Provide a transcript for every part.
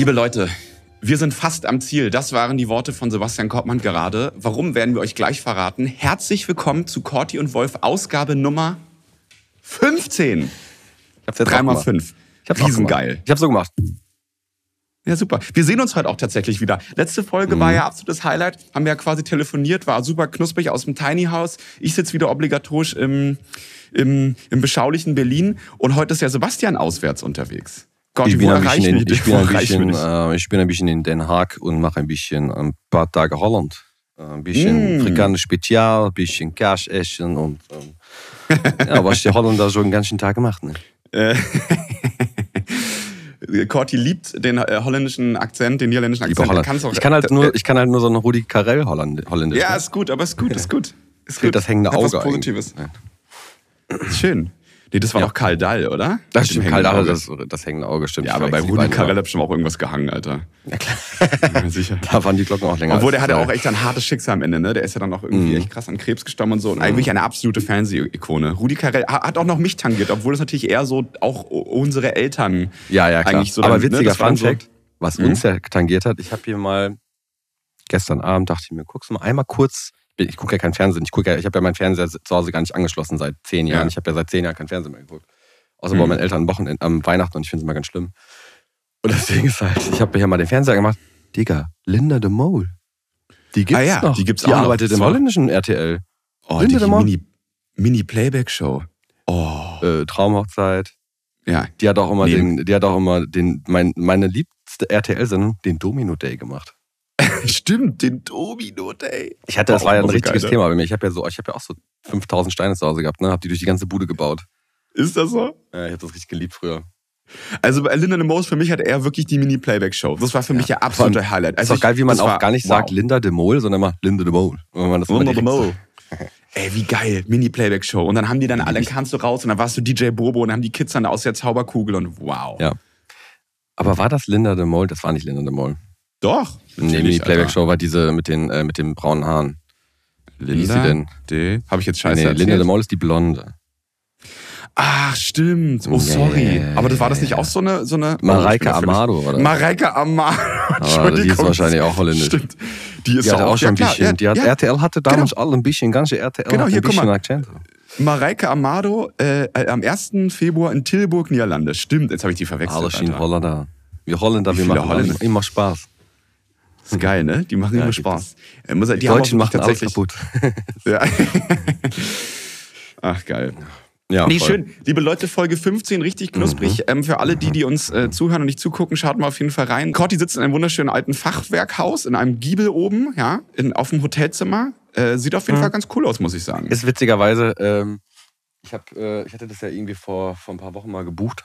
Liebe Leute, wir sind fast am Ziel. Das waren die Worte von Sebastian Koppmann gerade. Warum werden wir euch gleich verraten? Herzlich willkommen zu Corti und Wolf, Ausgabe Nummer 15. Ich hab's jetzt Dreimal auch gemacht. fünf. Ich hab's Riesengeil. Ich hab's so gemacht. Ja, super. Wir sehen uns heute auch tatsächlich wieder. Letzte Folge Mhm. war ja absolutes Highlight. Haben wir ja quasi telefoniert, war super knusprig aus dem Tiny House. Ich sitze wieder obligatorisch im, im, im beschaulichen Berlin. Und heute ist ja Sebastian auswärts unterwegs. Gott, Ich wo bin, ein bisschen dich? ich, bin ein bisschen, äh, ich bin ein bisschen in Den Haag und mache ein bisschen ein paar Tage Holland. Äh, Ein bisschen Mm. afrikanisch Spezial, ein bisschen Cash essen und ähm, ja, was die Holländer so den ganzen Tag gemacht. Ne? Äh, Corti liebt den äh, holländischen Akzent, den niederländischen Akzent. Ich kann halt äh, nur, ich kann halt nur so einen Rudi Carell Holland, Holländisch. Ja, ne? ist gut, aber ist gut, ist gut. Ist gut. das hängende Auge Was Positives. Ist schön. Nee, das war Ja. doch Karl Dall, oder? Das stimmt, Karl Auge. das, das hängende Auge stimmt. Ja, aber bei Rudi Carell hat schon auch irgendwas gehangen, Alter. Ja, klar. Ja, sicher. Da waren die Glocken auch länger. Obwohl, der hatte auch echt ein hartes Schicksal am Ende, ne? Der ist ja dann auch irgendwie Mhm. echt krass an Krebs gestorben und so. Und eigentlich eine absolute Fernseh-Ikone. Rudi Carell ha- hat auch noch mich tangiert, obwohl es natürlich eher so auch unsere Eltern. Ja, ja, klar. eigentlich so Aber dann, ne, witziger das war dann Fun Fact, was Mhm. uns ja tangiert hat, ich habe hier mal gestern Abend dachte ich mir, guckst du mal einmal kurz, ich gucke ja kein Fernsehen, ich gucke ja, ich habe ja meinen Fernseher zu Hause gar nicht angeschlossen seit zehn Jahren. Ja. Ich habe ja seit zehn Jahren kein Fernsehen mehr geguckt. Außer Mhm. bei meinen Eltern am Wochenende, am Weihnachten und ich finde es immer ganz schlimm. Und Ding ist halt, ich habe hier mal den Fernseher gemacht, Digga, Linda de Mol. Die gibt's Ah ja, noch. die gibt's die auch noch. arbeitet Das im holländischen RTL. Oh, Linda die de Mol. Mini- Mini-Playback-Show. oh, Äh, Traumhochzeit. ja. Die hat auch immer Nee. den, die hat auch immer den, mein, meine liebste RTL-Sendung, den Domino Day gemacht. Stimmt, den Domino Day. Ich hatte, das Auch war ja ein richtiges geil, ne? Thema bei mir. Ich habe ja so, ich habe ja auch so 5000 Steine zu Hause gehabt, ne? Hab die durch die ganze Bude gebaut. Ist das so? Ja, ich habe das richtig geliebt früher. Also bei Linda de Moos für mich hat er wirklich die Mini-Playback-Show. Das war für mich ja absolute Highlight. ist Also doch geil, wie man auch war- gar nicht wow. sagt Linda de Mol, sondern immer Linda de Mol. Linda de Mol. Ey, wie geil. Mini-Playback-Show. Und dann haben die dann alle, dann kamst du raus und dann warst du DJ Bobo und dann haben die Kids dann aus der Zauberkugel und wow. Ja. Aber war das Linda de Mol? Das war nicht Linda de Mol. Doch. Nee, die Playback-Show war diese mit den, äh, mit den braunen Haaren. Wie hieß Linda sie denn? De. Habe ich jetzt scheiße nee, erzählt? Linda de Mol ist die Blonde. Ach, stimmt. Oh, sorry. ja, Aber das war das nicht auch so eine... So eine Mareike Oh, Amado, oder? Mareike Amado. Aber die ist wahrscheinlich auch holländisch. Stimmt. Die ist Die doch auch schon ein ja, bisschen. Ja, die hat, ja. RTL hatte damals alle ein bisschen, ganze RTL Genau, hier, ein guck bisschen mal. Akzent. Mareike Amado äh, äh, am 1. Februar in Tilburg, Niederlande. Stimmt, jetzt habe ich die verwechselt. Alle sind Alter. Holländer. Wir Holländer, wir machen Holländer? immer Spaß. Das ist geil, ne? Die machen Ja, immer Spaß. Äh, muss, die Die Deutschen machen alles tatsächlich- kaputt. Ja. Ach, geil. Ja, Nee, voll. schön. Liebe Leute, Folge 15, richtig knusprig. Mhm. Ähm, für alle, die, die uns äh, zuhören und nicht zugucken, schaut mal auf jeden Fall rein. Corti sitzt in einem wunderschönen alten Fachwerkhaus, in einem Giebel oben, ja, in, auf dem Hotelzimmer. Äh, sieht auf jeden Mhm. Fall ganz cool aus, muss ich sagen. Ist witzigerweise, ähm, ich, hab, äh, ich hatte das ja irgendwie vor, vor ein paar Wochen mal gebucht.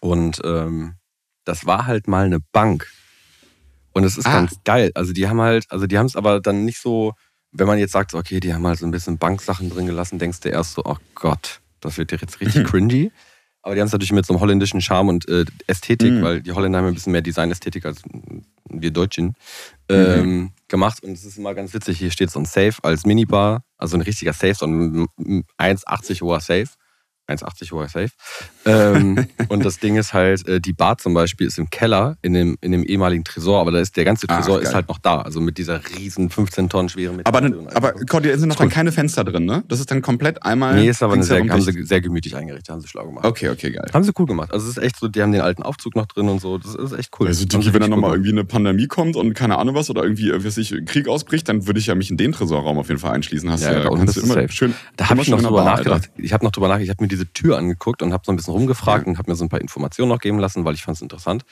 Und ähm, das war halt mal eine Bank. Und es ist Ah. ganz geil. Also die haben halt, also die haben es aber dann nicht so, wenn man jetzt sagt, okay, die haben halt so ein bisschen Banksachen drin gelassen, denkst du erst so, oh Gott, das wird jetzt richtig cringy. Aber die haben es natürlich mit so einem holländischen Charme und äh, Ästhetik, Mhm. weil die Holländer haben ein bisschen mehr Designästhetik als wir Deutschen ähm, gemacht. Und es ist immer ganz witzig, hier steht so ein Safe als Minibar, also ein richtiger Safe, so ein 1,80 hoher Safe. 1,80 hoher Safe. ähm, und das Ding ist halt, äh, die Bar zum Beispiel ist im Keller in dem, in dem ehemaligen Tresor, aber da ist der ganze Ach, Tresor geil. ist halt noch da. Also mit dieser riesen 15 Tonnen schweren aber, Metall aber alles. Corti, da sind noch dann keine Fenster drin, ne? Das ist dann komplett einmal. Nee, ist aber eine sehr, haben sie sehr gemütlich eingerichtet, haben sie schlau gemacht. Okay, okay, geil. Haben sie cool gemacht. Also es ist echt so, die haben den alten Aufzug noch drin und so. Das ist echt cool. Also, sie wenn dann nochmal irgendwie eine Pandemie kommt und keine Ahnung was oder irgendwie, äh, weiß ich, Krieg ausbricht, dann würde ich ja mich in den Tresorraum auf jeden Fall einschließen. Hast Ja, du da kannst du immer safe. schön. Da habe ich noch drüber nachgedacht. Ich habe noch drüber nachgedacht. Ich habe mir diese Tür angeguckt und habe so ein bisschen rumgefragt und habe mir so ein paar Informationen noch geben lassen, weil ich fand es interessant.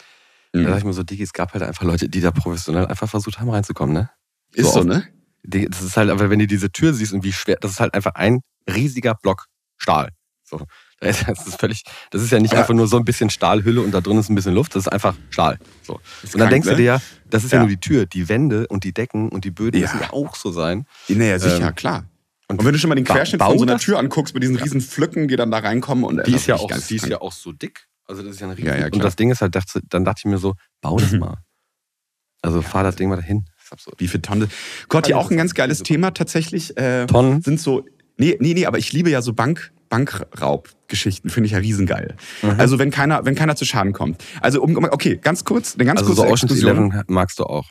Mhm. Da dachte ich mir so, Digi, es gab halt einfach Leute, die da professionell einfach versucht haben reinzukommen, ne? Ist so, oft. ne? Das ist halt einfach, wenn du diese Tür siehst und wie schwer, das ist halt einfach ein riesiger Block Stahl. So. Das ist völlig, das ist ja nicht Aber- einfach nur so ein bisschen Stahlhülle und da drin ist ein bisschen Luft, das ist einfach Stahl. So. Ist Und dann krank, denkst du ne? dir ja, das ist ja. Ja. nur die Tür, die Wände und die Decken und die Böden Ja. müssen ja auch so sein. Naja, sicher, Ähm, klar. Und wenn du schon mal den Querschnitt von so einer Tür anguckst, mit diesen riesen Pflöcken, die dann da reinkommen und Die ist ja auch, die ist ja auch so dick. Also das ist ja eine riesen. Ja, ja, und das Ding ist halt, dachte, dann dachte ich mir so, bau das mal. Also fahr das Ding mal dahin. Das ist absurd. Wie viel Tonnen? Gott, ja auch ein ganz geiles. Thema tatsächlich. Äh, Tonnen? sind so. Nee, nee, nee, aber ich liebe ja so Bank, Bankraubgeschichten finde ich ja riesengeil. Also wenn keiner, wenn keiner zu Schaden kommt. Also um, okay, ganz kurz, eine ganz Also so kurze Ocean's Exkursion. Eleven magst du auch.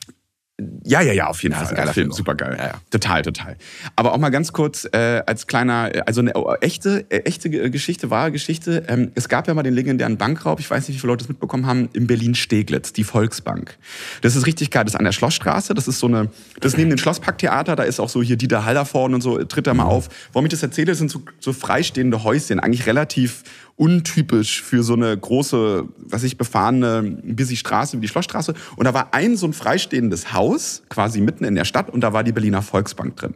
Ja, ja, ja, auf jeden Ja, Fall. ist ein geiler Film, Film super geil. Ja, ja. Total, total. Aber auch mal ganz kurz äh, als kleiner, äh, also eine äh, echte, äh, echte Ge- Geschichte, wahre Geschichte. Ähm, es gab ja mal den legendären Bankraub, ich weiß nicht, wie viele Leute das mitbekommen haben, in Berlin-Steglitz, die Volksbank. Das ist richtig geil, das ist an der Schlossstraße, das ist so eine, das ist neben dem Schlossparktheater, da ist auch so hier Dieter Haller vorne und so, äh, tritt da mal auf. Warum ich das erzähle, das sind so, so freistehende Häuschen, eigentlich relativ untypisch für so eine große, was ich befahrene, busy Straße wie die Schlossstraße. Und da war ein so ein freistehendes Haus, quasi mitten in der Stadt, und da war die Berliner Volksbank drin.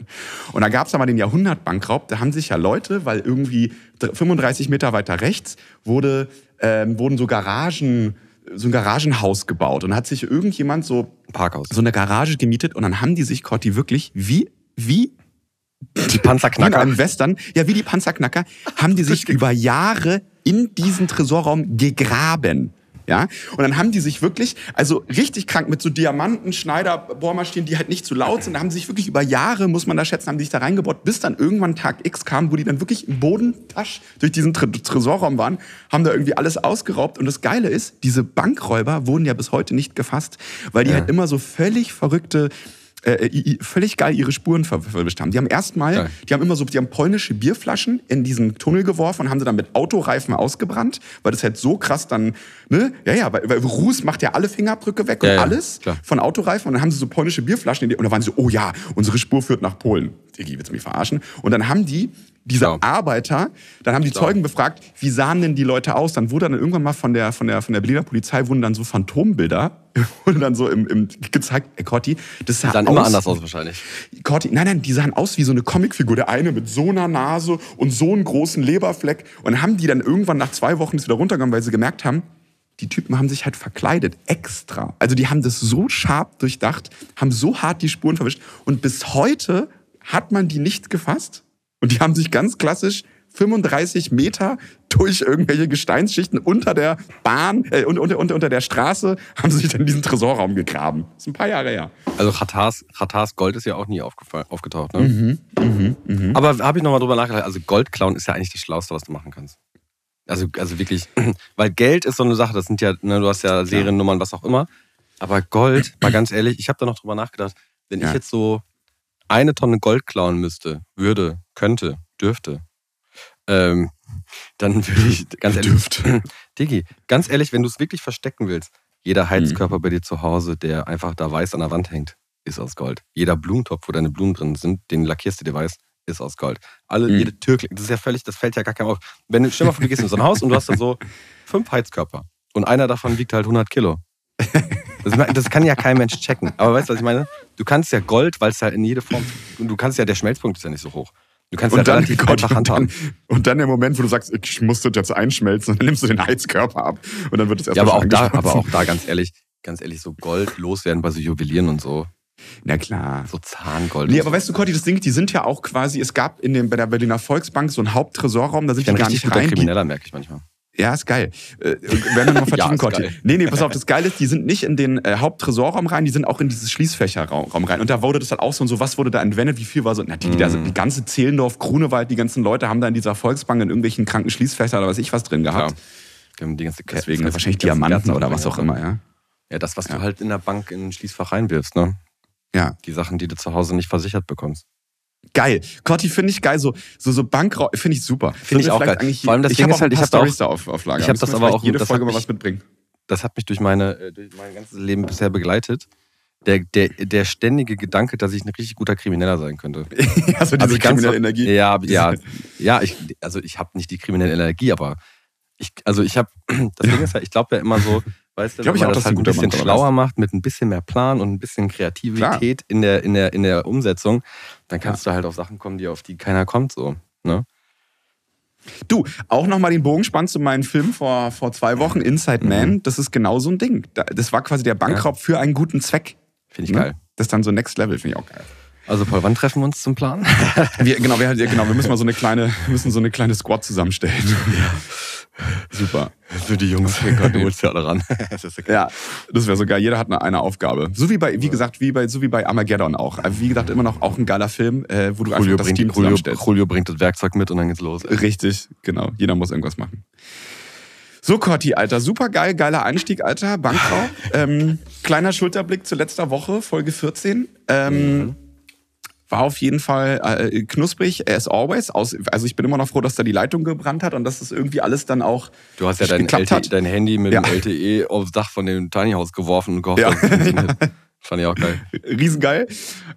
Und da gab es aber den Jahrhundertbankraub, da haben sich ja Leute, weil irgendwie 35 Meter weiter rechts wurde, ähm, wurden so Garagen, so ein Garagenhaus gebaut. Und hat sich irgendjemand so Parkhaus. so eine Garage gemietet und dann haben die sich, Cotti, wirklich wie, wie Die Panzerknacker. einem Western, ja, wie die Panzerknacker, haben die sich über Jahre in diesen Tresorraum gegraben. Ja, und dann haben die sich wirklich, also richtig krank mit so Diamanten, Schneider, Bohrmaschinen, die halt nicht zu laut sind, da haben sie sich wirklich über Jahre, muss man da schätzen, haben die sich da reingebaut, bis dann irgendwann Tag X kam, wo die dann wirklich im Bodentasch durch diesen Tre Tresorraum waren, haben da irgendwie alles ausgeraubt. Und das Geile ist, diese Bankräuber wurden ja bis heute nicht gefasst, weil die Ja. halt immer so völlig verrückte äh, i- völlig geil ihre Spuren ver verwischt haben. Die haben erstmal, Geil. die haben immer so, die haben polnische Bierflaschen in diesen Tunnel geworfen und haben sie dann mit Autoreifen ausgebrannt, weil das halt so krass dann, ne, ja, ja, weil, weil Ruß macht ja alle Fingerabdrücke weg und Ja, ja, alles klar. von Autoreifen und dann haben sie so polnische Bierflaschen in die, und da waren sie so, oh ja, unsere Spur führt nach Polen. Diggi, willst du mich verarschen? Und dann haben die, diese Schlau. Arbeiter, dann haben die Schlau. Zeugen befragt, wie sahen denn die Leute aus? Dann wurde dann irgendwann mal von der, von der, von der Berliner Polizei wurden dann so Phantombilder, wurden dann so im, im gezeigt, ey, Cotti, das sah Die sahen aus, immer anders aus wahrscheinlich. Corti, nein, nein, die sahen aus wie so eine Comicfigur. Der eine mit so einer Nase und so einem großen Leberfleck. Und haben die dann irgendwann nach zwei Wochen das wieder runtergegangen, weil sie gemerkt haben, die Typen haben sich halt verkleidet, extra. Also die haben das so scharf durchdacht, haben so hart die Spuren verwischt. Und bis heute hat man die nicht gefasst. Und die haben sich ganz klassisch 35 Meter durch irgendwelche Gesteinsschichten unter der Bahn, äh, unter, unter, unter, der Straße, haben sie sich dann diesen Tresorraum gegraben. Das ist ein paar Jahre her. Also Khatars, Gold ist ja auch nie aufgetaucht, ne? Aber habe ich nochmal drüber nachgedacht, also Gold klauen ist ja eigentlich das Schlauste, was du machen kannst. Also, also wirklich, weil Geld ist so eine Sache, das sind ja, ne, du hast ja Seriennummern, was auch immer. Aber Gold, mal ganz ehrlich, ich habe da noch drüber nachgedacht, wenn Ja. ich jetzt so eine Tonne Gold klauen müsste, würde, könnte, dürfte, ähm, dann würde ich, ganz ehrlich, Dürfte. Digi, ganz ehrlich, wenn du es wirklich verstecken willst, jeder Heizkörper bei dir zu Hause, der einfach da weiß an der Wand hängt, ist aus Gold. Jeder Blumentopf, wo deine Blumen drin sind, den lackierst du dir weiß, ist aus Gold. Alle, Mhm. jede Türklinke, das ist ja völlig, das fällt ja gar keinem auf. Wenn du, stell mal vor, du gehst in so ein Haus und du hast da so fünf Heizkörper und einer davon wiegt halt 100 Kilo. Das, das kann ja kein Mensch checken. Aber weißt du, was ich meine? Du kannst ja Gold, weil es ja in jede Form, und du kannst ja, der Schmelzpunkt ist ja nicht so hoch. Du kannst ja Und dann, relativ Gott, einfach und, handhaben. dann, und dann der Moment, wo du sagst, ich muss das jetzt einschmelzen, dann nimmst du den Heizkörper ab und dann wird es erst Ja, aber auch, da, aber auch da ganz ehrlich, ganz ehrlich, so Gold loswerden bei so Juwelieren und so. Na klar. So Zahngold. Nee, und aber weißt du, Cotti, das Ding, die sind ja auch quasi, es gab in dem, bei der Berliner Volksbank so einen Haupttresorraum, da sind ich die gar nicht rein. Krimineller, merke ich manchmal. Ja, ist geil. Äh, werden wir nochmal vertiefen, geil. Nee, nee, pass auf, das Geile ist, die sind nicht in den äh, Haupttresorraum rein, die sind auch in dieses Schließfächerraum Raum rein. Und da wurde das halt auch so, und so, was wurde da entwendet, wie viel war so, na, die, die, da, Mhm. die ganze Zehlendorf, Grunewald, die ganzen Leute haben da in dieser Volksbank in irgendwelchen kranken Schließfächern oder was ich was drin gehabt. Klar. Die die ganze Deswegen das wahrscheinlich ganze Diamanten oder was auch ja. immer, ja. Ja, das, was Ja. du halt in der Bank in ein Schließfach reinwirfst, ne? Ja. Die Sachen, die du zu Hause nicht versichert bekommst. Geil. Cotti finde ich geil. So, so, so Bankraub finde ich super. Finde ich auch geil. Vor allem das ich Ding habe ist halt, ich paar hab da auch- auf, auf Lager. ich hab Müssen das aber auch- jede Folge mal was mitbringen. Das hat mich durch, meine, durch mein ganzes Leben bisher begleitet. Der, der, der ständige Gedanke, dass ich ein richtig guter Krimineller sein könnte. also diese ganz kriminelle Energie. Ja, ja, ja ich, also ich habe nicht die kriminelle Energie, aber ich, also ich habe, das Ding ist ja, ich glaube ja immer so, weißt du, Glaub wenn ich auch, das dass du halt ein ein bisschen Mann schlauer macht, mit ein bisschen mehr Plan und ein bisschen Kreativität in der, in, der, in der Umsetzung, dann kannst du halt auf Sachen kommen, die auf die keiner kommt, so. Ne? Du, auch nochmal den Bogen spannend zu meinem Film vor, vor zwei Wochen, Inside Mhm. Man. Das ist genau so ein Ding. Da- Das war quasi der Bankraub für einen guten Zweck. Finde ich Ne? geil. Das ist dann so Next Level, finde ich auch geil. Also Paul, wann treffen wir uns zum Plan? Wir, genau, wir, ja, genau, wir müssen mal so eine kleine, müssen so eine kleine Squad zusammenstellen. Super. Für die Jungs, oh Gott, du holst ja alle ran. das okay. Ja, das wäre so geil. Jeder hat eine, eine Aufgabe. So wie bei, wie gesagt, wie bei, so wie bei Armageddon auch. Also wie gesagt, immer noch auch ein geiler Film, äh, wo du Julio einfach das bringt, Team Julio. Julio bringt das Werkzeug mit und dann geht's los. Richtig, genau. Jeder muss irgendwas machen. So, Corti, Alter, super geil, geiler Einstieg, Alter. Bankraub. ähm, kleiner Schulterblick zu letzter Woche, Folge 14. Ähm, War auf jeden Fall äh, knusprig, as always. Aus, also ich bin immer noch froh, dass da die Leitung gebrannt hat und dass das irgendwie alles dann auch Du hast ja dein, LTE, dein Handy mit Ja. dem LTE aufs Dach von dem Tiny House geworfen und gehofft, Ja. dass es funktioniert. Fand ich auch geil. Riesengeil.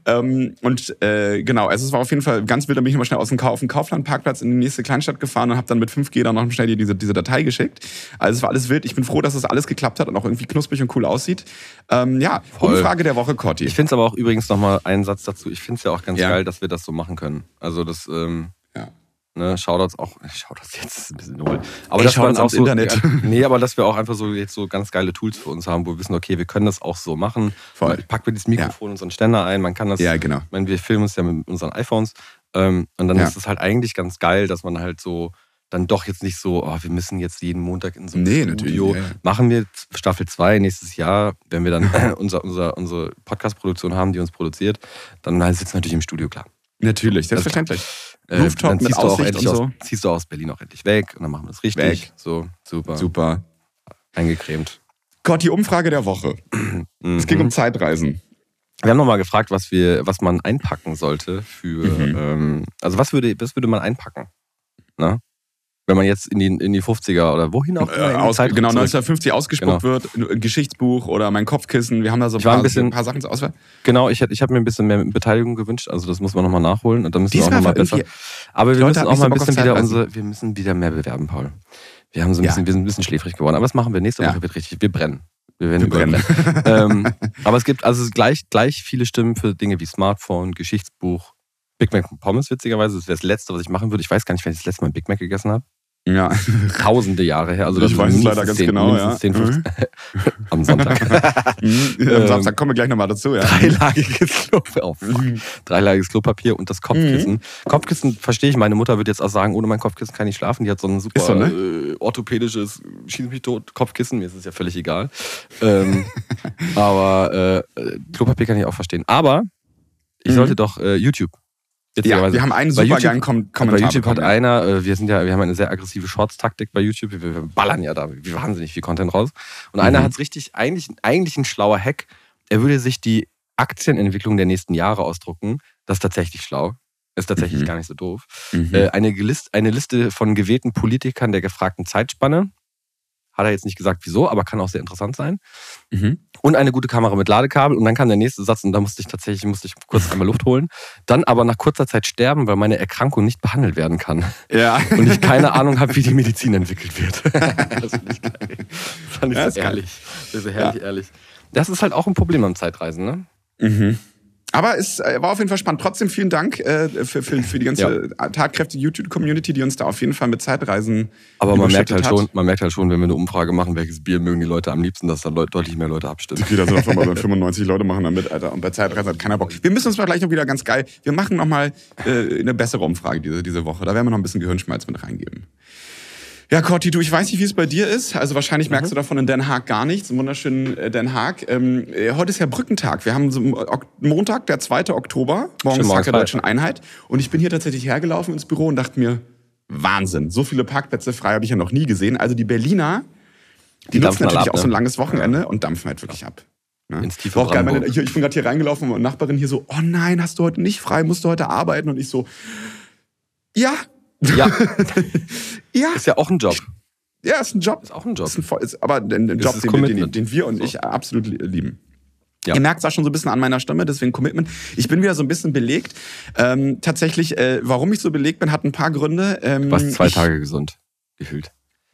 Ähm, und äh, genau, also es war auf jeden Fall ganz wild. Da bin ich nochmal schnell aus dem, Kau- auf dem Kauflandparkplatz in die nächste Kleinstadt gefahren und habe dann mit 5G dann noch schnell diese, diese Datei geschickt. Also es war alles wild. Ich bin froh, dass das alles geklappt hat und auch irgendwie knusprig und cool aussieht. Ähm, ja, Voll. Umfrage der Woche, Corti. Ich finde es aber auch übrigens nochmal einen Satz dazu. Ich finde es ja auch ganz Ja. geil, dass wir das so machen können. Also das, ähm. Ne, Shoutouts auch, Shoutouts jetzt ist ein bisschen hohl. Aber Ey, dass wir auch so, Internet. Ja, nee, aber dass wir auch einfach so jetzt so ganz geile Tools für uns haben, wo wir wissen, okay, wir können das auch so machen. Voll. Packen wir das Mikrofon und so einen Ständer ein, man kann das, Ja, genau. ich meine, wir filmen uns ja mit unseren iPhones ähm, und dann Ja. ist es halt eigentlich ganz geil, dass man halt so dann doch jetzt nicht so, oh, wir müssen jetzt jeden Montag in so einem Nee, Studio. natürlich, ja, ja. Machen wir Staffel 2 nächstes Jahr, wenn wir dann unser, unser, unsere Podcast-Produktion haben, die uns produziert, dann halt sitzen wir natürlich im Studio, klar. Natürlich, selbstverständlich. Äh, Rooftop dann mit ziehst du auch Aussicht endlich und aus, so. ziehst du aus Berlin auch endlich weg und dann machen wir das richtig. Weg. So, super. Super. Eingecremt. Corti, Umfrage der Woche. Es ging Mhm. um Zeitreisen. Wir haben nochmal gefragt, was, wir, was man einpacken sollte für, Mhm. ähm, also was würde, was würde man einpacken? Na? Wenn man jetzt in die, in die 50er oder wohin auch immer Äh, aus, genau, zurück- 1950 ausgespuckt wird, ein Geschichtsbuch oder mein Kopfkissen. Wir haben da so ein paar, ein bisschen- ein paar Sachen zur Auswahl. Genau, ich, ich habe mir ein bisschen mehr Beteiligung gewünscht, also das muss man nochmal nachholen und dann müssen wir auch Diesmal nochmal besser. Aber wir müssen auch mal ein bisschen wieder unsere, wir müssen wieder mehr bewerben, Paul. Wir haben so ein Ja. bisschen, wir sind ein bisschen schläfrig geworden, aber das machen wir nächste Ja. Woche wird richtig. Wir brennen. Wir werden Wir brennen. ähm, aber es gibt also gleich, gleich viele Stimmen für Dinge wie Smartphone, Geschichtsbuch, Big Mac und Pommes, witzigerweise. Das wäre das Letzte, was ich machen würde. Ich weiß gar nicht, wenn ich das letzte Mal ein Big Mac gegessen habe. Ja. Tausende Jahre her. Also Ich das weiß es leider ganz 10, genau, ja. 10, 15, am Sonntag. Mhm. Am Samstag kommen wir gleich nochmal dazu, ja. Dreilagiges Klo oh. Mhm. Dreilagiges Klopapier und das Kopfkissen. Kopfkissen verstehe ich. Meine Mutter wird jetzt auch sagen, ohne mein Kopfkissen kann ich schlafen. Die hat so ein super so, ne? äh, orthopädisches Schieß mich tot Kopfkissen. Mir ist es ja völlig egal. ähm, aber äh, Klopapier kann ich auch verstehen. Aber ich Mhm. sollte doch äh, YouTube. Ja, wir haben einen Bei super YouTube- geilen Kom bei Kommentar YouTube hat bekommen, ja. einer, äh, wir sind ja, wir haben eine sehr aggressive Shorts-Taktik bei YouTube. Wir, wir ballern ja da wie wahnsinnig viel Content raus. Und einer Mhm. hat es richtig, eigentlich, eigentlich ein schlauer Hack. Er würde sich die Aktienentwicklung der nächsten Jahre ausdrucken. Das ist tatsächlich schlau. Ist tatsächlich Mhm. gar nicht so doof. Mhm. Äh, eine, Gelist, eine Liste von gewählten Politikern der gefragten Zeitspanne. Hat er jetzt nicht gesagt, wieso, aber kann auch sehr interessant sein. Mhm. Und eine gute Kamera mit Ladekabel. Und dann kam der nächste Satz und da musste ich tatsächlich musste ich kurz einmal Luft holen. Dann aber nach kurzer Zeit sterben, weil meine Erkrankung nicht behandelt werden kann. Ja. Und ich keine Ahnung habe, wie die Medizin entwickelt wird. das finde ich geil. Fand ich Ja, so geil. ehrlich. Das ist herrlich, ehrlich. Das ist halt auch ein Problem am Zeitreisen, ne? Mhm. Aber es äh, war auf jeden Fall spannend. Trotzdem vielen Dank äh, für, für, für die ganze tatkräftige YouTube-Community, die uns da auf jeden Fall mit Zeitreisen Aber man merkt, halt hat. schon, man merkt halt schon, wenn wir eine Umfrage machen, welches Bier mögen die Leute am liebsten, dass da Leute, deutlich mehr Leute abstimmen. Okay, da sind auf einmal so 95 Leute machen da mit, Alter. Und bei Zeitreisen hat keiner Bock. Wir müssen uns mal gleich noch wieder ganz geil. Wir machen noch mal äh, eine bessere Umfrage diese, diese Woche. Da werden wir noch ein bisschen Gehirnschmalz mit reingeben. Ja, Corti, du, ich weiß nicht, wie es bei dir ist. Also wahrscheinlich merkst du davon in Den Haag gar nichts. Im wunderschönen äh, Den Haag. Ähm, äh, heute ist ja Brückentag. Wir haben so Montag, der 2. Oktober. Morgen Stimmt, ist Tag der. Deutschen Einheit. Und ich bin hier tatsächlich hergelaufen ins Büro und dachte mir, Wahnsinn. So viele Parkplätze frei habe ich ja noch nie gesehen. Also die Berliner, die, Die nutzen natürlich ab, auch so ein ne? langes Wochenende und dampfen halt wirklich ab. Ne? Ins tiefe War auch geil, meine, hier, ich bin gerade hier reingelaufen und meine Nachbarin hier so, oh nein, hast du heute nicht frei, musst du heute arbeiten? Und ich so, ja, Ja, ja, ist ja auch ein Job. ja, ist ein Job. Ist auch ein Job. Ist ein, ist aber ein, ein Job, den, wir- den, den wir und So. ich absolut li- lieben. Ja. Ihr merkt es auch schon so ein bisschen an meiner Stimme, deswegen Commitment. Ich bin wieder so ein bisschen belegt. Ähm, tatsächlich, äh, warum ich so belegt bin, hat ein paar Gründe. Ähm, Du warst zwei ich, Tage gesund, gefühlt.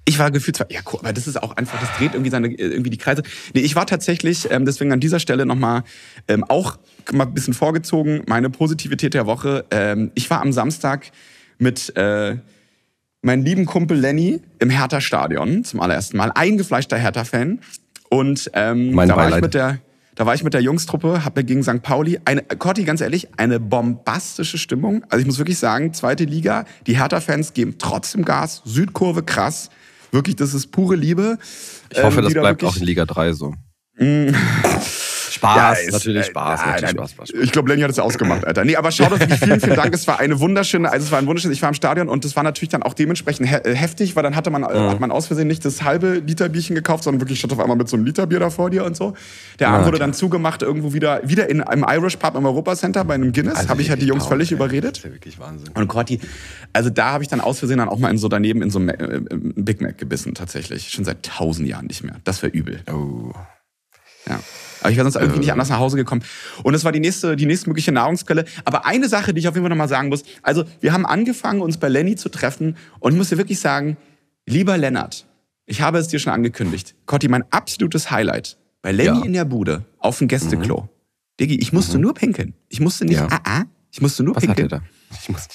Ich war gefühlt zwar, ja, cool, aber das ist auch einfach, das dreht irgendwie seine, irgendwie die Kreise. Nee, ich war tatsächlich, ähm, deswegen an dieser Stelle nochmal ähm, auch mal ein bisschen vorgezogen, meine Positivität der Woche. Ähm, ich war am Samstag mit äh, meinem lieben Kumpel Lenny im Hertha-Stadion zum allerersten Mal, eingefleischter Hertha-Fan. Und ähm, Mein da war ich mit der, da war ich mit der Jungstruppe, hab mir gegen St. Pauli, eine, Corti, ganz ehrlich, eine bombastische Stimmung. Also ich muss wirklich sagen, zweite Liga, die Hertha-Fans geben trotzdem Gas, Südkurve krass, Wirklich, das ist pure Liebe. Ich hoffe, Ähm, das da bleibt wirklich- auch in Liga 3 so. Spaß, Ja, ist, natürlich äh, Spaß, nein, natürlich. Spaß, Spaß, Spaß. Ich glaube, Lenny hat es ja ausgemacht, Alter. Nee, aber schau doch vielen, vielen Dank. Es war eine wunderschöne, also es war ein wunderschönes, ich war im Stadion und es war natürlich dann auch dementsprechend he äh, heftig, weil dann hatte man, äh, hat man aus Versehen nicht das halbe Liter Bierchen gekauft, sondern wirklich stand auf einmal mit so einem Liter Bier da vor dir und so. Der Abend Ja, wurde dann zugemacht, irgendwo wieder, wieder in einem Irish Pub im Europa Center bei einem Guinness. Also habe ich halt die Jungs Power, völlig ey. überredet. Das ist ja wirklich Wahnsinn. Und Corti, also da habe ich dann aus Versehen dann auch mal in so daneben in so einem äh, Big Mac gebissen, tatsächlich. Schon seit tausend Jahren nicht mehr. Das wäre übel. Oh. Ja. Aber ich wäre sonst irgendwie nicht anders nach Hause gekommen. Und das war die nächste, die nächstmögliche Nahrungsquelle. Aber eine Sache, die ich auf jeden Fall nochmal sagen muss. Also, wir haben angefangen, uns bei Lenny zu treffen. Und ich muss dir wirklich sagen, lieber Lennart, ich habe es dir schon angekündigt. Cotti, mein absolutes Highlight. Bei Lenny Ja. in der Bude, auf dem Gästeklo. Diggi, ich musste nur pinkeln. Ich musste nicht, Ja. ah, ah, ich musste nur Was hat pinkeln. der da?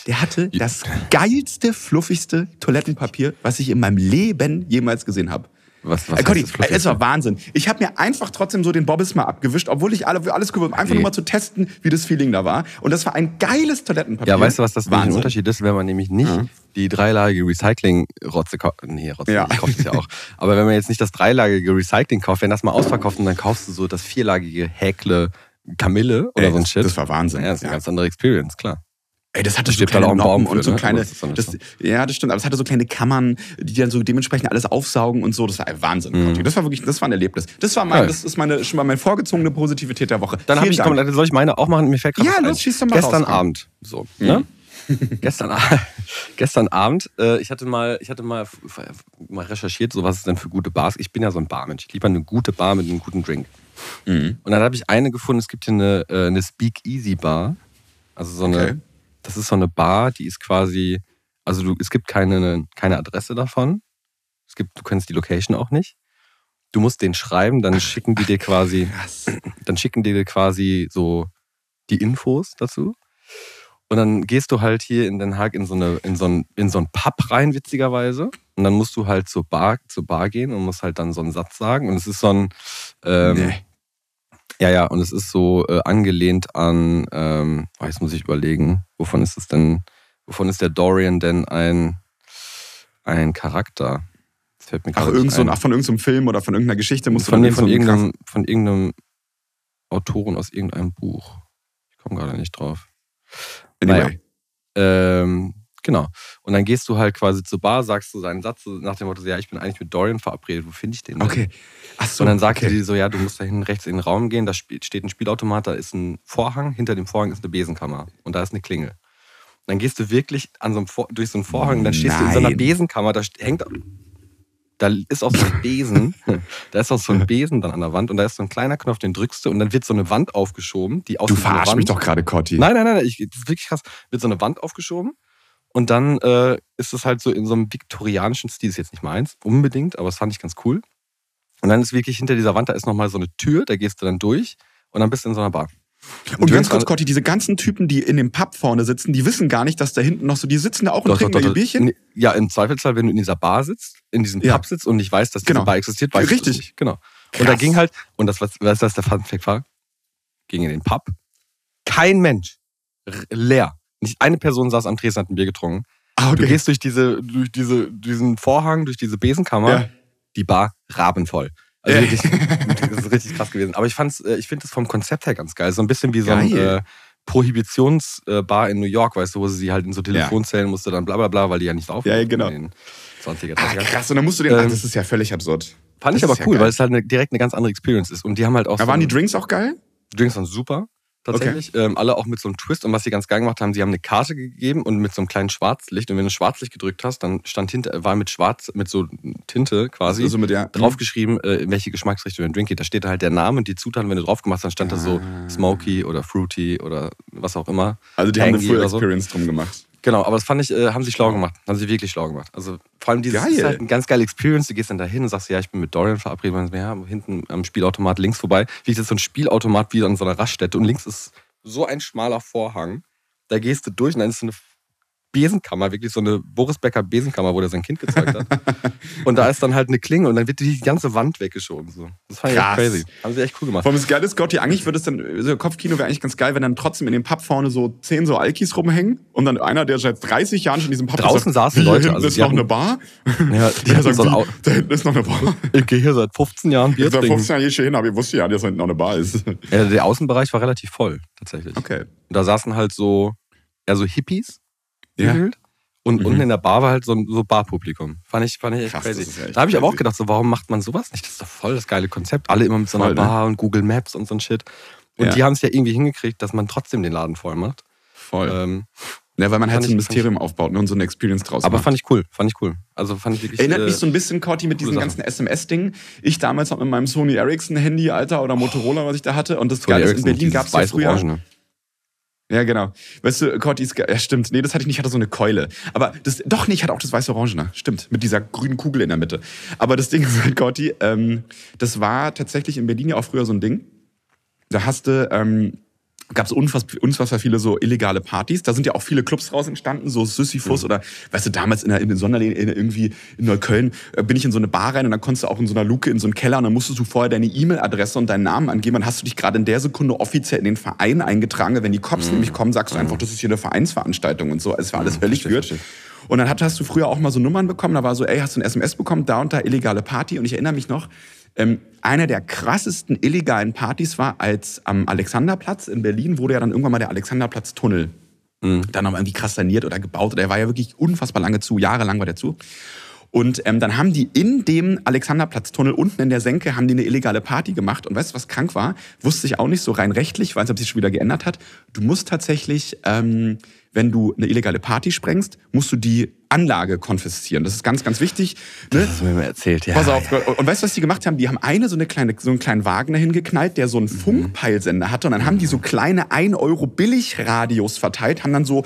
Der hatte das geilste, fluffigste Toilettenpapier, was ich in meinem Leben jemals gesehen habe. Was, was Äh, Conny, das fluffig? es war Wahnsinn. Ich habe mir einfach trotzdem so den Bobbis mal abgewischt, obwohl ich alle, alles gewusst einfach Nee. nur mal zu testen, wie das Feeling da war. Und das war ein geiles Toilettenpapier. Ja, weißt du, was das nämlich ein. Unterschied ist, wenn man nämlich nicht die dreilagige Recycling-Rotze kauft. Nee, Rotze, Ja. ich kaufe das ja auch. Aber wenn man jetzt nicht das dreilagige Recycling kauft, wenn das mal ausverkauft und dann kaufst du so das vierlagige Häkle Kamille oder Ey, so ein Shit. das war Wahnsinn. Ja, das ist eine Ja. ganz andere Experience, klar. Ey, das hatte Da so kleine Baum Noppen und für, so ne? kleine. Das Das, ja, das stimmt. Aber es hatte so kleine Kammern, die dann so dementsprechend alles aufsaugen und so. Das war Wahnsinn. Conti. Das war wirklich, das war ein Erlebnis. Das war mein, Mhm. Geil. das ist meine, schon mal meine vorgezogene Positivität der Woche. Dann habe ich, komm, soll ich meine auch machen? Mir fällt gerade Ja, los, schieß doch mal Gestern raus. Abend, so, ne? gestern, gestern Abend, äh, ich hatte mal, ich hatte mal, mal recherchiert, so was ist denn für gute Bars. Ich bin ja so ein Barmensch. Ich liebe eine gute Bar mit einem guten Drink. Mhm. Und dann habe ich eine gefunden, es gibt hier eine, äh, eine Speakeasy Bar. Also so eine, Okay. Das ist so eine Bar, die ist quasi, also du, es gibt keine, keine Adresse davon. Es gibt, du kennst die Location auch nicht. Du musst den schreiben, dann schicken die dir quasi, Krass. dann schicken die dir quasi so die Infos dazu. Und dann gehst du halt hier in Den Haag in so, eine, in so, ein, in so ein Pub rein, witzigerweise. Und dann musst du halt zur Bar, zur Bar gehen und musst halt dann so einen Satz sagen. Und es ist so ein. Ähm, Nee. Ja, ja, und es ist so äh, angelehnt an. Ähm, oh, jetzt muss ich überlegen, wovon ist es denn. Wovon ist der Dorian denn ein, ein Charakter? Das fällt mir Ach, gerade irgend nicht so, ein. ach, von irgendeinem Film oder von irgendeiner Geschichte musst du von, dann nee, von, einen irgendeinem, von irgendeinem Autoren aus irgendeinem Buch. Ich komme gerade nicht drauf. Anyway. Ähm, genau. Und dann gehst du halt quasi zur Bar, sagst du seinen Satz so nach dem Motto, ja, ich bin eigentlich mit Dorian verabredet, wo finde ich den denn? Okay. Ach so, Und dann sagt okay. dir so, ja, du musst da hinten rechts in den Raum gehen, da steht ein Spielautomat, da ist ein Vorhang, hinter dem Vorhang ist eine Besenkammer und da ist eine Klingel. Dann gehst du wirklich an so einem Vor durch so einen Vorhang, dann stehst du in so einer Nein. Besenkammer, da hängt, da ist auch so ein Besen, da ist auch so ein Besen dann an der Wand und da ist so ein kleiner Knopf, den drückst du und dann wird so eine Wand aufgeschoben, die Du wie eine verarsch Wand. mich doch gerade, Cotti. Nein, nein, nein, ich, das ist wirklich krass. Wird so eine Wand aufgeschoben und dann äh, ist es halt so in so einem viktorianischen Stil, ist jetzt nicht meins, unbedingt, aber das fand ich ganz cool. Und dann ist wirklich hinter dieser Wand, da ist nochmal so eine Tür, da gehst du dann durch und dann bist du in so einer Bar. Und du ganz kurz, Cotti, diese ganzen Typen, die in dem Pub vorne sitzen, die wissen gar nicht, dass da hinten noch so, die sitzen da auch und Doch, trinken doch, da ihr doch, Bierchen. Ja, im Zweifelsfall, wenn du in dieser Bar sitzt, in diesem Ja. Pub sitzt und nicht weißt, dass diese Genau. Bar existiert, weißt du Richtig. es nicht. Genau. Krass. Und da ging halt, und das, was, weißt du, was der Fun Fact war? Ging in den Pub. Kein Mensch. R leer. Nicht eine Person saß am Tresen, hat ein Bier getrunken. Ah, Du gehst durch, diese, durch diese, diesen Vorhang, durch diese Besenkammer, Ja. die Bar rabenvoll. Also Ja. wirklich, das ist richtig krass gewesen. Aber ich fand's, äh, ich finde das vom Konzept her ganz geil. So ein bisschen wie so ein äh, Prohibitionsbar in New York, weißt du, wo sie halt in so Telefonzellen musste, dann bla bla bla, weil die ja nicht laufen. Ja, ja, genau. In den 20er, Ah, 30er. krass, und dann musst du den. ach, Ähm, das ist ja völlig absurd. Fand ich Das aber ist ja cool, geil. weil es halt eine, direkt eine ganz andere Experience ist. Und die haben halt auch Da so waren die Drinks auch geil? Drinks waren super, tatsächlich. Ähm, alle auch mit so einem Twist. Und was sie ganz geil gemacht haben, sie haben eine Karte gegeben und mit so einem kleinen Schwarzlicht. Und wenn du Schwarzlicht gedrückt hast, dann stand hinter, war mit Schwarz, mit so Tinte quasi Also mit der. draufgeschrieben, äh, in welche Geschmacksrichtung dein Drink geht. Da steht halt der Name und die Zutaten, wenn du drauf gemacht hast, dann stand da so Ah. Smoky oder Fruity oder was auch immer. Also die haben eine Tangy Full oder so. Experience drum gemacht. Genau, aber das fand ich, äh, haben sie schlau gemacht. Haben sie wirklich schlau gemacht. Also vor allem dieses Geil. ist halt eine ganz geile Experience. Du gehst dann da hin und sagst, ja, ich bin mit Dorian verabredet. Und ja, hinten am Spielautomat links vorbei. Wie ist so ein Spielautomat wie an so einer Raststätte und links ist so ein schmaler Vorhang. Da gehst du durch und dann ist so eine Besenkammer, wirklich so eine Boris Becker Besenkammer, wo der sein Kind gezeigt hat. und da ist dann halt eine Klinge und dann wird die ganze Wand weggeschoben. So. Das fand ich echt crazy. Haben sie echt cool gemacht. Vor allem das Geile ist, Gotti, eigentlich würde es dann, so Kopfkino wäre eigentlich ganz geil, wenn dann trotzdem in dem Pub vorne so zehn so Alkis rumhängen und dann einer, der seit 30 Jahren schon in diesem Pub Draußen ist, sagt, saßen Leute, Hinten also ist noch hatten- eine Bar. Ja, die Der sagt, so wie, da hinten ist noch eine Bar. ich gehe hier seit 15 Jahren Bier Seit trinken. 15 Jahren hier schon hin, aber ich wusste ja, dass da hinten noch eine Bar ist. Ja, der Außenbereich war relativ voll, tatsächlich. Okay. Und da saßen halt so, ja, so Hippies Ja. gefühlt. Und Mhm. unten in der Bar war halt so, so Barpublikum. Fand ich, fand ich echt Krass, crazy. echt da habe ich aber auch gedacht, so, warum macht man sowas nicht? Das ist doch voll das geile Konzept. Alle immer mit so einer Voll, ne? Bar und Google Maps und so ein Shit. Und Ja. die haben es ja irgendwie hingekriegt, dass man trotzdem den Laden voll macht. Voll. Ähm, ja, weil man halt so ein ich- Mysterium aufbaut ne, und so eine Experience draus aber macht. fand ich cool, fand ich cool. Also fand ich wirklich. Erinnert äh, mich so ein bisschen, Corti, mit diesem ganzen SMS-Ding. Ich damals habe mit meinem Sony Ericsson-Handy, Alter, oder Motorola, was ich da hatte. Und das Sony Geile in Berlin gab es ja früher. weiß-orangene. Ja, genau. Weißt du, Corti ist, ge- ja stimmt, nee, das hatte ich nicht, ich hatte so eine Keule. Aber das, doch, nee, ich hatte auch das weiß-orangene. Stimmt, mit dieser grünen Kugel in der Mitte. Aber das Ding ist halt, Corti, ähm, das war tatsächlich in Berlin ja auch früher so ein Ding. Da hast du, ähm, gab es unfass, unfassbar viele so illegale Partys. Da sind ja auch viele Clubs draus entstanden, so Sisyphus oder, weißt du, damals in der, in der Sonderlehne in, irgendwie in Neukölln äh, bin ich in so eine Bar rein und dann konntest du auch in so einer Luke in so einen Keller und dann musstest du vorher deine E-Mail-Adresse und deinen Namen angeben. Dann hast du dich gerade in der Sekunde offiziell in den Verein eingetragen. Wenn die Cops nämlich kommen, sagst du einfach, das ist hier eine Vereinsveranstaltung und so. Es war alles völlig verstehe. Und dann hast du früher auch mal so Nummern bekommen, da war so, ey, hast du ein SMS bekommen, da und da illegale Party. Und ich erinnere mich noch, ähm, einer der krassesten illegalen Partys war, als am Alexanderplatz in Berlin wurde ja dann irgendwann mal der Alexanderplatz-Tunnel dann noch irgendwie krass saniert oder gebaut. Der war ja wirklich unfassbar lange zu, jahrelang war der zu. Und ähm, dann haben die in dem Alexanderplatztunnel unten in der Senke haben die eine illegale Party gemacht. Und weißt du, was krank war? Wusste ich auch nicht so rein rechtlich, weil es sich schon wieder geändert hat. Du musst tatsächlich, ähm, wenn du eine illegale Party sprengst, musst du die Anlage konfiszieren. Das ist ganz, ganz wichtig. Ne? Das hast du mir mal erzählt, ja. Pass auf. Und weißt du, was die gemacht haben? Die haben eine so eine kleine, so einen kleinen Wagen dahin geknallt, der so einen Funkpeilsender hatte. Und dann haben die so kleine 1 Euro Billigradios verteilt, haben dann so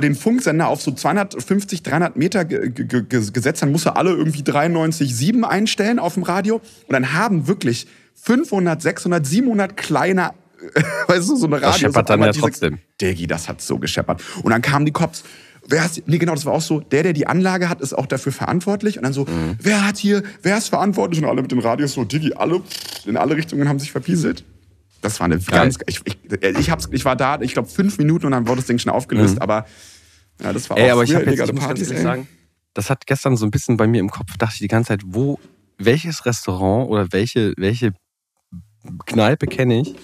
den Funksender auf so 250, 300 Meter ge ge ge gesetzt. Dann musst du alle irgendwie 93,7 einstellen auf dem Radio. Und dann haben wirklich 500, 600, 700 kleine, weißt du, so eine Das Radio. scheppert dann ja trotzdem. Diggi, das hat so gescheppert. Und dann kamen die Cops. Wer ist, nee, genau, das war auch so. Der, der die Anlage hat, ist auch dafür verantwortlich. Und dann so, Mhm. wer hat hier, wer ist verantwortlich? Und alle mit den Radios so, Diggi, alle in alle Richtungen haben sich verpieselt. Das war eine ganz, ich, ich, ich, hab's, ich war da, ich glaube, fünf Minuten und dann wurde das Ding schnell aufgelöst. Aber ja, das war Mhm. Ey, auch aber ich habe jetzt, ich muss ganz Partys, ey. sagen, das hat gestern so ein bisschen bei mir im Kopf, dachte ich die ganze Zeit, wo, welches Restaurant oder welche, welche Kneipe kenne ich,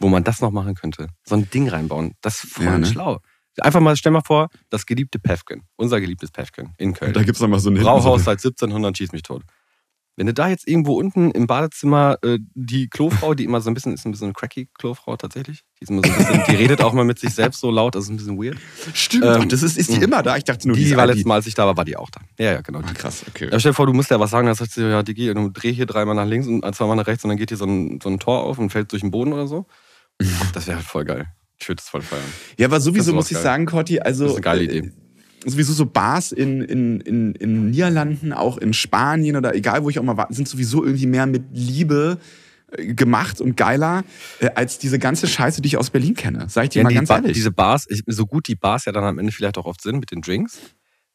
wo man das noch machen könnte? So ein Ding reinbauen. Das ist voll Ja, ne? schlau. Einfach mal, stell mal vor, das geliebte Pefken, unser geliebtes Pefken in Köln. Da gibt's noch mal so eine Brauhaus seit 1700, schieß mich tot. Wenn du da jetzt irgendwo unten im Badezimmer äh, die Klofrau, die immer so ein bisschen, ist ein bisschen eine cracky Klofrau tatsächlich, die, ist immer so ein bisschen, die redet auch mal mit sich selbst so laut, das ist ein bisschen weird. Stimmt, Ähm, das ist, ist die mh. immer da. Ich dachte nur, Die, ist war letztes Mal, als ich da war, war die auch da. Ja, ja, genau. Ah, Die. krass, okay. Ja, stell dir vor, du musst ja was sagen, dann sagst du, ja, Digi, und du dreh hier dreimal nach links und zweimal nach rechts und dann geht hier so ein, so ein Tor auf und fällt durch den Boden oder so. Das wäre halt voll geil. Ich würde das voll feiern. Ja, aber sowieso muss ich geil. sagen, Corti, also. Das ist eine geile äh, Idee. Sowieso so Bars in, in, in, in Niederlanden, auch in Spanien oder egal, wo ich auch mal war, sind sowieso irgendwie mehr mit Liebe äh, gemacht und geiler äh, als diese ganze Scheiße, die ich aus Berlin kenne. Sag ich dir Ja, mal ganz ba ehrlich. diese Bars, ich, so gut die Bars ja dann am Ende vielleicht auch oft sind mit den Drinks,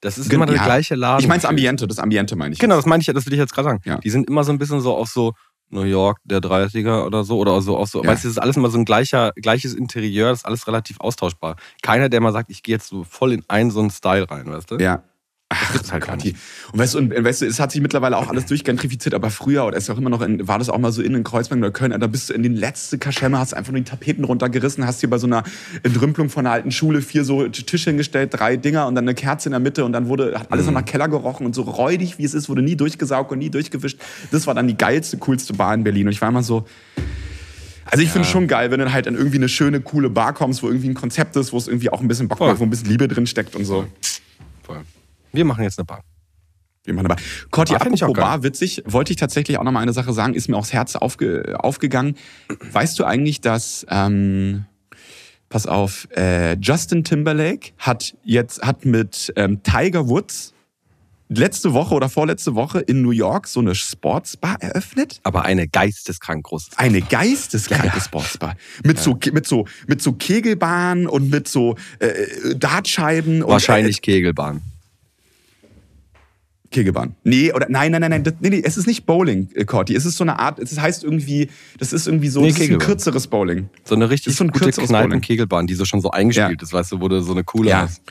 das ist Gen- immer der ja. gleiche Laden. ich meine das Ambiente, das Ambiente meine ich. Genau, jetzt. das meine ich, das will ich jetzt gerade sagen. Ja. Die sind immer so ein bisschen so auf so New York der 30er oder so oder so auch so. Ja. Weißt du, das ist alles immer so ein gleicher, gleiches Interieur, das ist alles relativ austauschbar. Keiner, der mal sagt, ich gehe jetzt so voll in einen so einen Style rein, weißt du? Ja. Ach, gibt's halt gar Gott, Und weißt du, und, weißt du, es hat sich mittlerweile auch alles durchgentrifiziert, aber früher, oder ist ja auch immer noch, in, war das auch mal so in, in Kreuzberg oder Köln, da bist du in den letzte Kaschemme, hast einfach nur die Tapeten runtergerissen, hast hier bei so einer Entrümpelung von einer alten Schule vier so Tische hingestellt, drei Dinger und dann eine Kerze in der Mitte und dann wurde, hat alles Mhm. noch nach Keller gerochen und so räudig, wie es ist, wurde nie durchgesaugt und nie durchgewischt. Das war dann die geilste, coolste Bar in Berlin und ich war immer so, also ich finde schon geil, wenn du halt an irgendwie eine schöne, coole Bar kommst, wo irgendwie ein Konzept ist, wo es irgendwie auch ein bisschen Bock macht, wo ein bisschen Liebe drin steckt und so. Voll. Wir machen jetzt eine Bar. Man aber. Corti, Bar find ich apropos. Bar, witzig, wollte ich tatsächlich auch noch mal eine Sache sagen, ist mir aufs Herz aufge, aufgegangen. Weißt du eigentlich, dass, ähm, pass auf, äh, Justin Timberlake hat jetzt, hat mit ähm, Tiger Woods letzte Woche oder vorletzte Woche in New York so eine Sportsbar eröffnet. Aber eine geisteskrank große. Eine geisteskranke Ja, ja. Sportsbar. Mit, so, mit, so, mit so Kegelbahnen und mit so äh, Dartscheiben. und, Wahrscheinlich Kegelbahn. Äh, Kegelbahn. Nee, oder nein, nein, nein, nein, das, nee, nee, es ist nicht Bowling, äh, Corti. Es ist so eine Art, es heißt irgendwie, das ist irgendwie so, Nee, das ist ein Kegelbahn. kürzeres Bowling. So eine richtig so ein gute kürzeres Bowling. Kneipen-Kegelbahn, die so schon so eingespielt ist, weißt du, wo du so eine coole Ja. hast.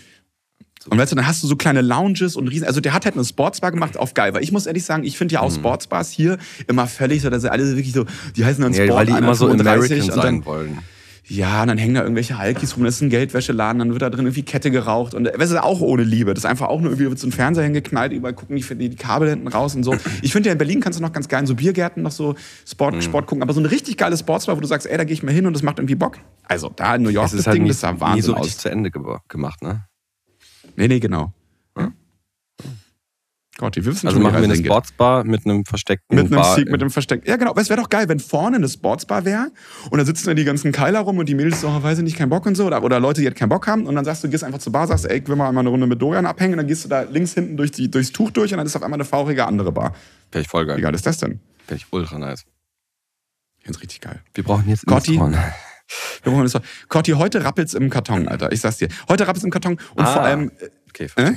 Und weißt du, dann hast du so kleine Lounges und riesen. Also der hat halt eine Sportsbar gemacht auf geil. Weil ich muss ehrlich sagen, ich finde ja Mhm. auch Sportsbars hier immer völlig so, dass sie alle wirklich so, die heißen dann Ja, Sport weil die immer so 135 American und dann, sein wollen. Ja, und dann hängen da irgendwelche Alkis rum, das ist ein Geldwäscheladen, dann wird da drin irgendwie Kette geraucht und das ist auch ohne Liebe. Das ist einfach auch nur irgendwie wird so ein Fernseher hingeknallt, überall gucken die, die Kabel hinten raus und so. Ich finde ja in Berlin kannst du noch ganz geil in so Biergärten noch so Sport, Mhm. Sport gucken, aber so eine richtig geile Sportsbar, wo du sagst, ey, da gehe ich mal hin und das macht irgendwie Bock. Also da in New York das ist halt Ding, nie, das sah nie Wahnsinn so richtig aus. zu Ende ge gemacht, ne? Nee, nee, genau. Gott, die wissen Also machen wir eine hingeht. Sportsbar mit einem versteckten Mit einem Bar. Sieg, mit einem Versteck. Ja, genau. Aber es wäre doch geil, wenn vorne eine Sportsbar wäre und da sitzen dann die ganzen Keiler rum und die Mädels so, oh, weiß ich nicht, keinen Bock und so. Oder, oder Leute, die halt keinen Bock haben. Und dann sagst du, gehst einfach zur Bar, sagst, ey, ich will mal einmal eine Runde mit Dorian abhängen. Und dann gehst du da links hinten durch die, durchs Tuch durch und dann ist auf einmal eine faurige andere Bar. Finde ich voll Wie geil. geil ist das denn? Finde ich ultra nice. Ich find's richtig geil. Wir brauchen jetzt Gotti? Wir brauchen das doch- Corti, heute rappelt's im Karton, Alter. Ich sag's dir. Heute rappelt's im Karton und Ah. vor allem, Okay, äh,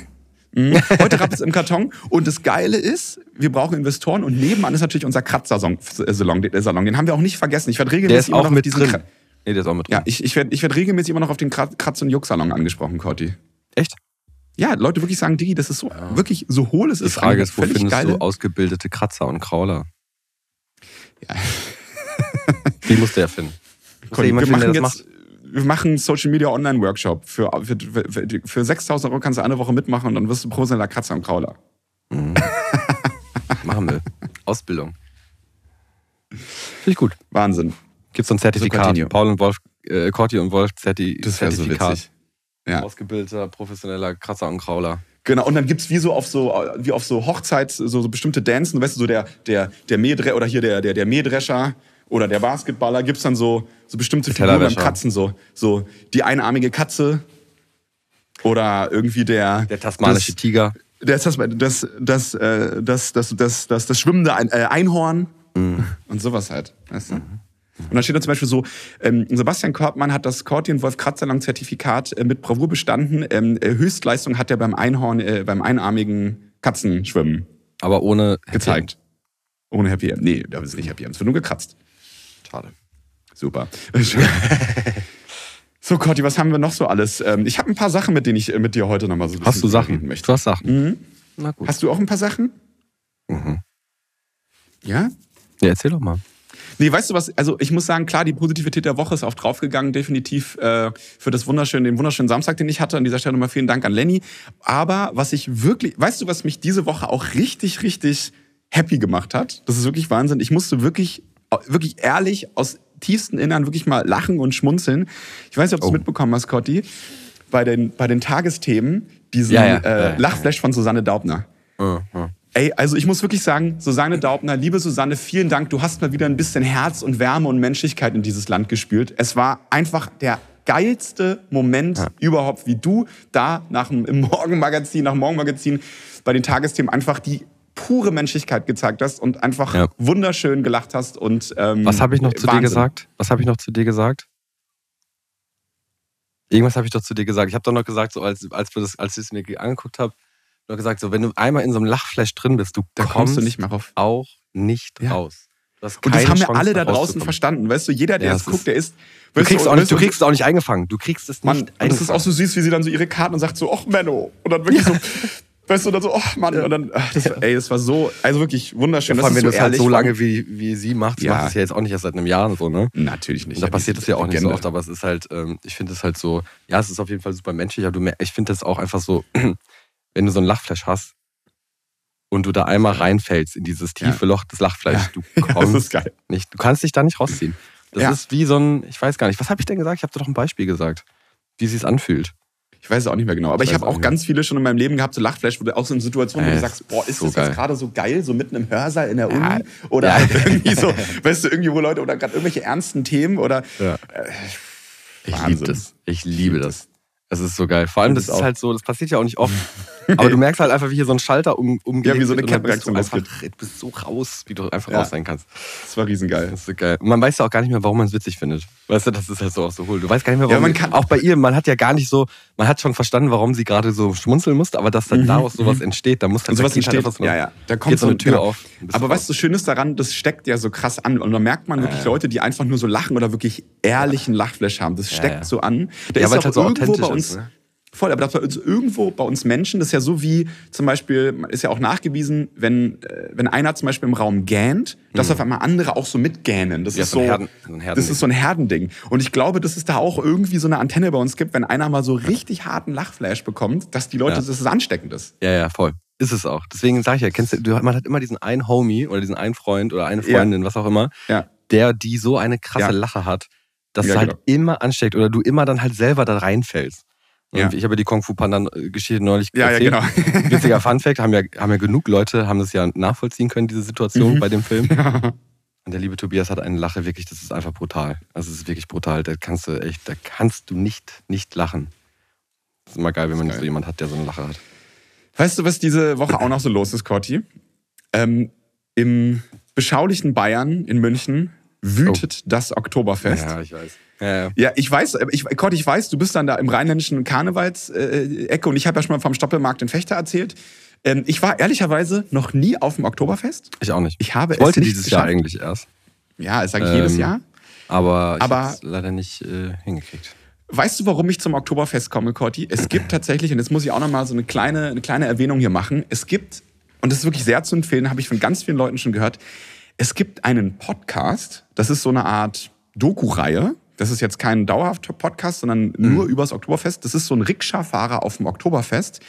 Mhm. Heute rappelt's im Karton. Und das Geile ist, wir brauchen Investoren und nebenan ist natürlich unser Kratzsalon. äh. Den haben wir auch nicht vergessen. Ich werde regelmäßig immer noch mit diesen drin. Nee, der ist auch mit drin. Ja, ich, ich werde ich werd regelmäßig immer noch auf den Krat- Kratz- und Jucksalon angesprochen, Corti. Echt? Ja, Leute wirklich sagen, Digi, das ist so wirklich so hohl es Die ist. Frage eine ist, wo findest geile, du ausgebildete Kratzer und Krauler? Ja. Wie muss der finden? Muss wir finden, machen das jetzt, wir machen einen Social Media Online Workshop. Für, für, für, für 6000 Euro kannst du eine Woche mitmachen und dann wirst du professioneller Kratzer und Krauler. macht? Machen wir. Ausbildung. Finde ich gut. Wahnsinn. Gibt so ein Zertifikat. continue. Paul und Wolf, äh, Corti und Wolf Zerti Das wäre so Zertifikat. witzig. Ja. Ausgebildeter, professioneller Kratzer und Krauler. Genau, und dann gibt's wie so auf so, wie auf so Hochzeits, so, so bestimmte Dancen, weißt du, so der, der, der Mähdre oder hier der, der, der Mähdrescher oder der Basketballer, gibt's dann so, so bestimmte Figuren beim. Kratzen, so, so die einarmige Katze oder irgendwie der, Der tasmanische Tiger. das, das, das, das, äh, das, das, das, das, das schwimmende Ein, äh, Einhorn und sowas halt. Weißt du? Und dann steht da zum Beispiel so, ähm, Sebastian Kortmann hat das Corti und Wolf Kratzerlang Zertifikat äh, mit Bravour bestanden. Ähm, äh, Höchstleistung hat er beim Einhorn, äh, beim einarmigen Katzenschwimmen Aber ohne gezeigt. Ohne Happy End. Nee, da ist nicht Happy End. Es wird nur gekratzt. Schade. Super. so, Corti, was haben wir noch so alles? Ähm, ich habe ein paar Sachen, mit denen ich äh, mit dir heute nochmal so ein Hast du Sachen? möchte. Du hast Sachen. Mhm. Na gut. Hast du auch ein paar Sachen? Mhm. Ja? Ja, erzähl doch mal. Nee, weißt du was? Also ich muss sagen, klar, die Positivität der Woche ist auch draufgegangen, definitiv äh, für das wunderschöne, den wunderschönen Samstag, den ich hatte. An dieser Stelle nochmal vielen Dank an Lenny. Aber was ich wirklich, weißt du, was mich diese Woche auch richtig, richtig happy gemacht hat? Das ist wirklich Wahnsinn. Ich musste wirklich, wirklich ehrlich aus tiefstem Innern wirklich mal lachen und schmunzeln. Ich weiß nicht, ob du es Oh. mitbekommen hast, Cotti, bei den, bei den Tagesthemen, diesen Ja, ja. äh, Lachflash von Susanne Daubner. Ja, ja. Ey, also ich muss wirklich sagen, Susanne Daubner, liebe Susanne, vielen Dank. Du hast mal wieder ein bisschen Herz und Wärme und Menschlichkeit in dieses Land gespült. Es war einfach der geilste Moment überhaupt, wie du da nach dem im Morgenmagazin, nach dem Morgenmagazin bei den Tagesthemen einfach die pure Menschlichkeit gezeigt hast und einfach Ja. wunderschön gelacht hast und ähm, Was habe ich noch zu Wahnsinn. dir gesagt? Was habe ich noch zu dir gesagt? Irgendwas habe ich doch zu dir gesagt. Ich habe doch noch gesagt, so als, als, wir das, als ich es mir angeguckt habe, noch gesagt, so wenn du einmal in so einem Lachflash drin bist, du Da kommst kommst du nicht mehr rauf. auch nicht Ja. raus. Du hast Und das haben wir alle da draußen verstanden. Weißt du, jeder, der Ja, das es guckt, der ist. Du kriegst, auch weißt nicht, du kriegst es auch nicht eingefangen. Du kriegst es nicht Mann, und eingefangen. das ist auch so süß, wie sie dann so ihre Karten und sagt so, ach Menno. Und dann wirklich so, weißt du, dann so, ach Mann. Und dann, ach, das, ey, das war so, also wirklich wunderschön. Vor allem, wenn du ist es halt so lange wie, wie sie macht, sie Ja. macht es ja jetzt auch nicht erst seit einem Jahr so, ne? Natürlich nicht. Und da Ja, passiert es ja auch nicht so Legende. oft, aber es ist halt, ähm, ich finde es halt so, ja, es ist auf jeden Fall super menschlich, aber du, ich finde das auch einfach so, wenn du so ein Lachflash hast und du da einmal reinfällst in dieses tiefe Loch des Lachfleischs, Ja. du Ja, das kommst nicht, du kannst dich da nicht rausziehen. Das Ja. ist wie so ein, ich weiß gar nicht, was habe ich denn gesagt? Ich habe dir doch ein Beispiel gesagt, wie es sich anfühlt. Ich weiß es auch nicht mehr genau. Aber ich, Ich habe auch nicht. ganz viele schon in meinem Leben gehabt, so Lachflash, wo du auch so in Situationen, wo du sagst, boah, ist so das geil. jetzt gerade so geil, so mitten im Hörsaal in der Uni? Ja. Oder halt irgendwie so, weißt du, irgendwie, wo Leute, oder gerade irgendwelche ernsten Themen oder. Äh, Ich liebe das. Ich liebe das. Es ist so geil. Vor allem, das Das ist auch. halt so, das passiert ja auch nicht oft. Aber du merkst halt einfach, wie hier so ein Schalter um, umgeht. Ja, wie so eine Kettenreaktion du einfach, du bist so raus, wie du einfach Ja. raus sein kannst. Das war riesengeil. Das ist so geil. Und man weiß ja auch gar nicht mehr, warum man es witzig findet. Weißt du, das ist halt so auch so hohl. Du weißt gar nicht mehr, Ja, warum. man kann- auch bei ihr, man hat ja gar nicht so, man hat schon verstanden, warum sie gerade so schmunzeln musste, aber dass dann daraus sowas entsteht, da muss dann Und sowas halt entsteht, so- ja, ja. Da kommt so eine Tür genau. auf. Aber du was so schön ist daran, das steckt ja so krass an. Und da merkt man wirklich Leute, die einfach nur so lachen oder wirklich ehrlichen Lachflash haben. Das steckt ja. so an. Da Ja, ist auch halt so irgendwo authentisch bei uns. Voll, aber das bei uns irgendwo bei uns Menschen, das ist ja so wie zum Beispiel, ist ja auch nachgewiesen, wenn, äh, wenn einer zum Beispiel im Raum gähnt, dass auf einmal andere auch so mitgähnen. Das Mhm. Ja, ist so Herden- das ist so ein Herdending. Und ich glaube, dass es da auch irgendwie so eine Antenne bei uns gibt, wenn einer mal so richtig harten Lachflash bekommt, dass die Leute, Ja. dass es ansteckend ist. Ja, ja, voll. Ist es auch. Deswegen sage ich ja, kennst du, man hat immer diesen einen Homie oder diesen einen Freund oder eine Ja. Freundin, was auch immer, Ja. der die so eine krasse Ja. Lache hat, dass Ja, es halt genau. immer ansteckt oder du immer dann halt selber da reinfällst. Ja. Ich habe ja die Kung Fu Panda-Geschichte neulich Ja, ja, erzählt. genau. Witziger Funfact, haben ja, haben ja genug Leute, haben das ja nachvollziehen können, diese Situation Mhm. bei dem Film. Und der liebe Tobias hat eine Lache, wirklich, das ist einfach brutal. Also es ist wirklich brutal. Da kannst du echt, da kannst du nicht, nicht lachen. Das ist immer geil, wenn man geil. so jemand hat, der so eine Lache hat. Weißt du, was diese Woche auch noch so los ist, Corti? Ähm, Im beschaulichen Bayern in München wütet das Oktoberfest. Oh. Ja, ich weiß. Ja, ja. Ich weiß, ich, Corti, ich weiß, du bist dann da im rheinländischen Karnevalsecke und ich habe ja schon mal vom Stoppelmarkt in Fechter erzählt. Ähm, ich war ehrlicherweise noch nie auf dem Oktoberfest. Ich auch nicht. Ich habe Ich wollte es nicht dieses Jahr geschafft. eigentlich erst. Ja, das sage ich jedes Ähm, Jahr. Aber ich habe es leider nicht äh, hingekriegt. Weißt du, warum ich zum Oktoberfest komme, Corti? Es gibt tatsächlich, und jetzt muss ich auch noch mal so eine kleine, eine kleine Erwähnung hier machen. Es gibt, und das ist wirklich sehr zu empfehlen, habe ich von ganz vielen Leuten schon gehört, es gibt einen Podcast, das ist so eine Art Doku-Reihe. Das ist jetzt kein dauerhafter Podcast, sondern nur übers Oktoberfest. Das ist so ein Rikscha-Fahrer auf dem Oktoberfest.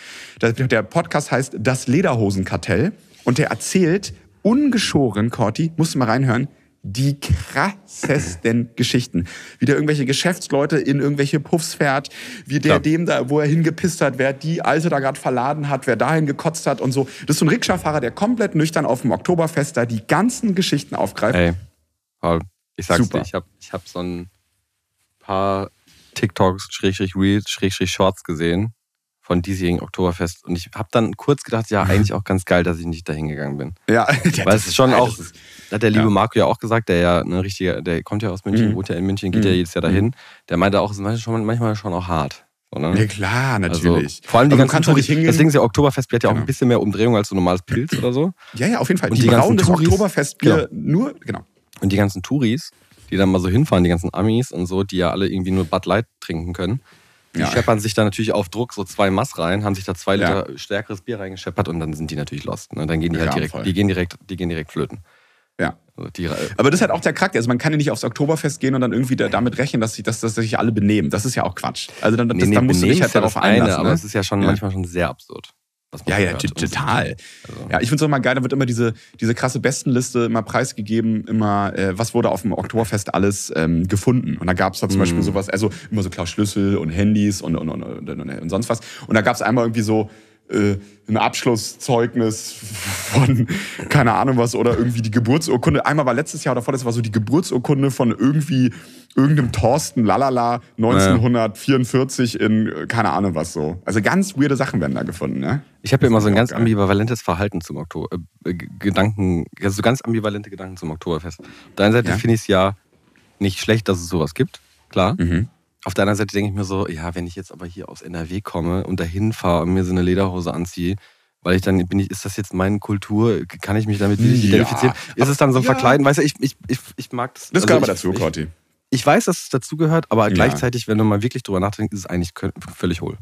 Der, Podcast heißt Das Lederhosenkartell. Und der erzählt ungeschoren, Corti, musst du mal reinhören, die krassesten Geschichten. Wie der irgendwelche Geschäftsleute in irgendwelche Puffs fährt, wie der Klar. dem da, wo er hingepisst hat, wer die Alte da gerade verladen hat, wer dahin gekotzt hat und so. Das ist so ein Rikscha-Fahrer, der komplett nüchtern auf dem Oktoberfest da die ganzen Geschichten aufgreift. Ey, Paul, ich sag's Super. dir, ich habe ich hab so ein paar TikToks, Schrägstrich Reels, Schrägstrich Shorts gesehen von diesjährigen Oktoberfest und ich habe dann kurz gedacht, ja, eigentlich auch ganz geil, dass ich nicht dahin gegangen bin. Ja, Weil es ist schon auch, ist- hat der liebe ja. Marco ja auch gesagt, der ja ein richtiger, der kommt ja aus München, Mhm. wohnt ja in München, geht ja jedes Jahr dahin. Der meinte auch, es ist manchmal schon, manchmal schon auch hart. So, ne? Ja, klar, natürlich. Also, vor allem die ganzen kannst doch Touris. nicht hingehen. Das Ding ist ja, Oktoberfestbier hat ja auch Genau. ein bisschen mehr Umdrehung als so normales Pilz oder so. Ja, ja, auf jeden Fall. Und die, die ganzen brauen das Touris- Oktoberfestbier nur, genau. Und die ganzen Touris, die dann mal so hinfahren, die ganzen Amis und so, die ja alle irgendwie nur Bud Light trinken können, die Ja. scheppern sich da natürlich auf Druck so zwei Mass rein, haben sich da zwei Ja. Liter stärkeres Bier reingescheppert und dann sind die natürlich lost. Ne? Dann gehen die halt direkt, die gehen direkt, die gehen direkt flöten. Ja. Die, Aber das ist halt auch der Charakter. Also man kann ja nicht aufs Oktoberfest gehen und dann irgendwie da, damit rechnen, dass sich, dass, dass sich alle benehmen. Das ist ja auch Quatsch. Also dann, das, nee, nee, dann musst du dich halt ja darauf das eine, einlassen. aber ne? es ist ja schon Ja. manchmal schon sehr absurd. Ja, ja, hört. total. Also, Ja, ich finde es immer geil, da wird immer diese, diese krasse Bestenliste immer preisgegeben, immer, äh, was wurde auf dem Oktoberfest alles ähm, gefunden. Und da gab es da zum Mhm. Beispiel sowas, also immer so klar Schlüssel und Handys und, und, und, und, und, und sonst was. Und da gab es einmal irgendwie so äh, ein Abschlusszeugnis von, keine Ahnung was, oder irgendwie die Geburtsurkunde. Einmal war letztes Jahr oder vorletztes war so die Geburtsurkunde von irgendwie irgendeinem Thorsten Lalala 1944 in, äh, keine Ahnung was so. Also ganz weirde Sachen werden da gefunden, ne? Ich habe ja immer so ein ganz Geil. ambivalentes Verhalten zum Oktober, äh, G- Gedanken, also so ganz ambivalente Gedanken zum Oktoberfest. Auf der einen Seite Ja. finde ich es ja nicht schlecht, dass es sowas gibt, klar. Mhm. Auf der anderen Seite denke ich mir so, ja, wenn ich jetzt aber hier aus NRW komme und dahin fahre und mir so eine Lederhose anziehe, weil ich dann bin ich, ist das jetzt meine Kultur? Kann ich mich damit Ja. identifizieren? Ist es dann so ein Ja. Verkleiden? Weißt du, ich, ich, ich, ich mag das. Das also gehört aber dazu, Corti. Ich weiß, dass es dazugehört, aber Ja. gleichzeitig, wenn du mal wirklich drüber nachdenkst, ist es eigentlich völlig hohl.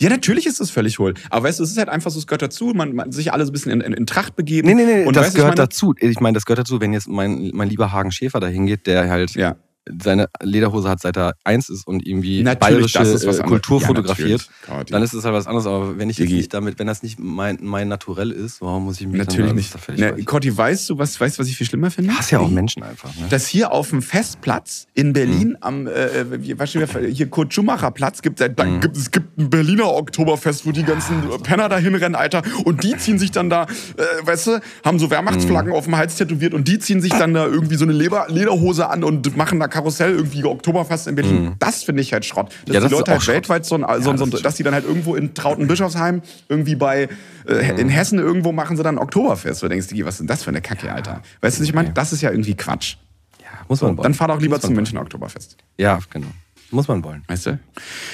Ja, natürlich ist es völlig hohl. Aber weißt du, es ist halt einfach so, es gehört dazu, man, man sich alle so ein bisschen in, in, in Tracht begeben. Nee, nee, nee, Und das weißt du, ich gehört meine- dazu. Ich meine, das gehört dazu, wenn jetzt mein, mein lieber Hagen Schäfer da hingeht, der halt Ja, seine Lederhose hat, seit er eins ist und irgendwie natürlich, bayerische das ist was äh. Kultur Ja, fotografiert, dann ist es halt was anderes. Aber wenn ich jetzt Digi. nicht damit, wenn das nicht mein, mein Naturell ist, warum muss ich mich Natürlich dann, nicht. Völlig Ne. Corti, weißt du, was, weißt, du, was ich viel schlimmer finde? Ich hasse ja auch Menschen einfach. Ne? dass hier auf dem Festplatz in Berlin Mhm. am äh, wie- was steht hier Kurt Schumacher Platz gibt, da Mhm. gibt es gibt ein Berliner Oktoberfest, wo die ganzen Penner da hinrennen, Alter, und die ziehen sich dann da, äh, weißt du, haben so Wehrmachtsflaggen Mhm. auf dem Hals tätowiert und die ziehen sich dann da irgendwie so eine Leber Lederhose an und machen da Karussell, irgendwie Oktoberfest in Berlin. Mhm. Das finde ich halt Schrott. Dass Ja, die das ist Leute halt Schrott. weltweit so, ein, so, das so, ist dass die dann halt irgendwo in Trautenbischofsheim, irgendwie bei, äh, Mhm. in Hessen irgendwo machen sie dann Oktoberfest. Du denkst, Digi, was ist denn das für eine Kacke, Alter? Weißt du, ich meine? Das ist ja irgendwie Quatsch. Ja, muss man wollen. Dann fahr doch lieber zum. München Oktoberfest. Ja, genau. Muss man wollen. Weißt du?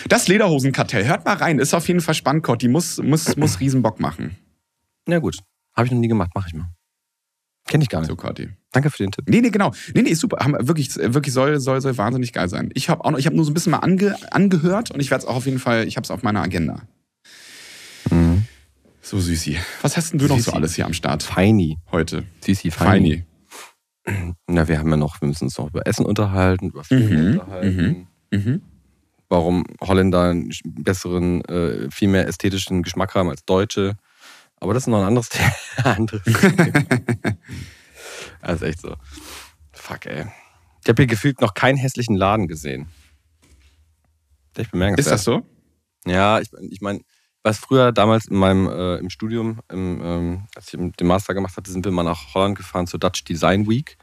Das Lederhosenkartell, hört mal rein, ist auf jeden Fall spannend, Gott. Die muss, muss, muss riesen Bock machen. Ja, gut. Habe ich noch nie gemacht, mache ich mal. Kenne ich gar nicht. So, Cotti. Danke für den Tipp. Nee, nee, genau. Nee, nee, ist super. Wirklich, wirklich soll, soll, soll wahnsinnig geil sein. Ich habe auch noch, ich habe nur so ein bisschen mal ange, angehört und ich werde es auch auf jeden Fall, ich habe es auf meiner Agenda. Mhm. So, Süßi. Was hast denn du noch so Süßi. alles hier am Start Feini. heute? Sisi Feini. Feini. Na, wir haben ja noch, wir müssen uns noch über Essen unterhalten, über Filme Mhm, unterhalten. Mhm. Warum Holländer einen besseren, äh, viel mehr ästhetischen Geschmack haben als Deutsche. Aber das ist noch ein anderes Thema. anderes Thema. das ist echt so. Fuck, ey. Ich habe hier gefühlt noch keinen hässlichen Laden gesehen. Echt bemerkenswert. Ist das so? Ja, ich, ich meine, was früher damals in meinem äh, im Studium, im, ähm, als ich den Master gemacht hatte, sind wir mal nach Holland gefahren zur Dutch Design Week.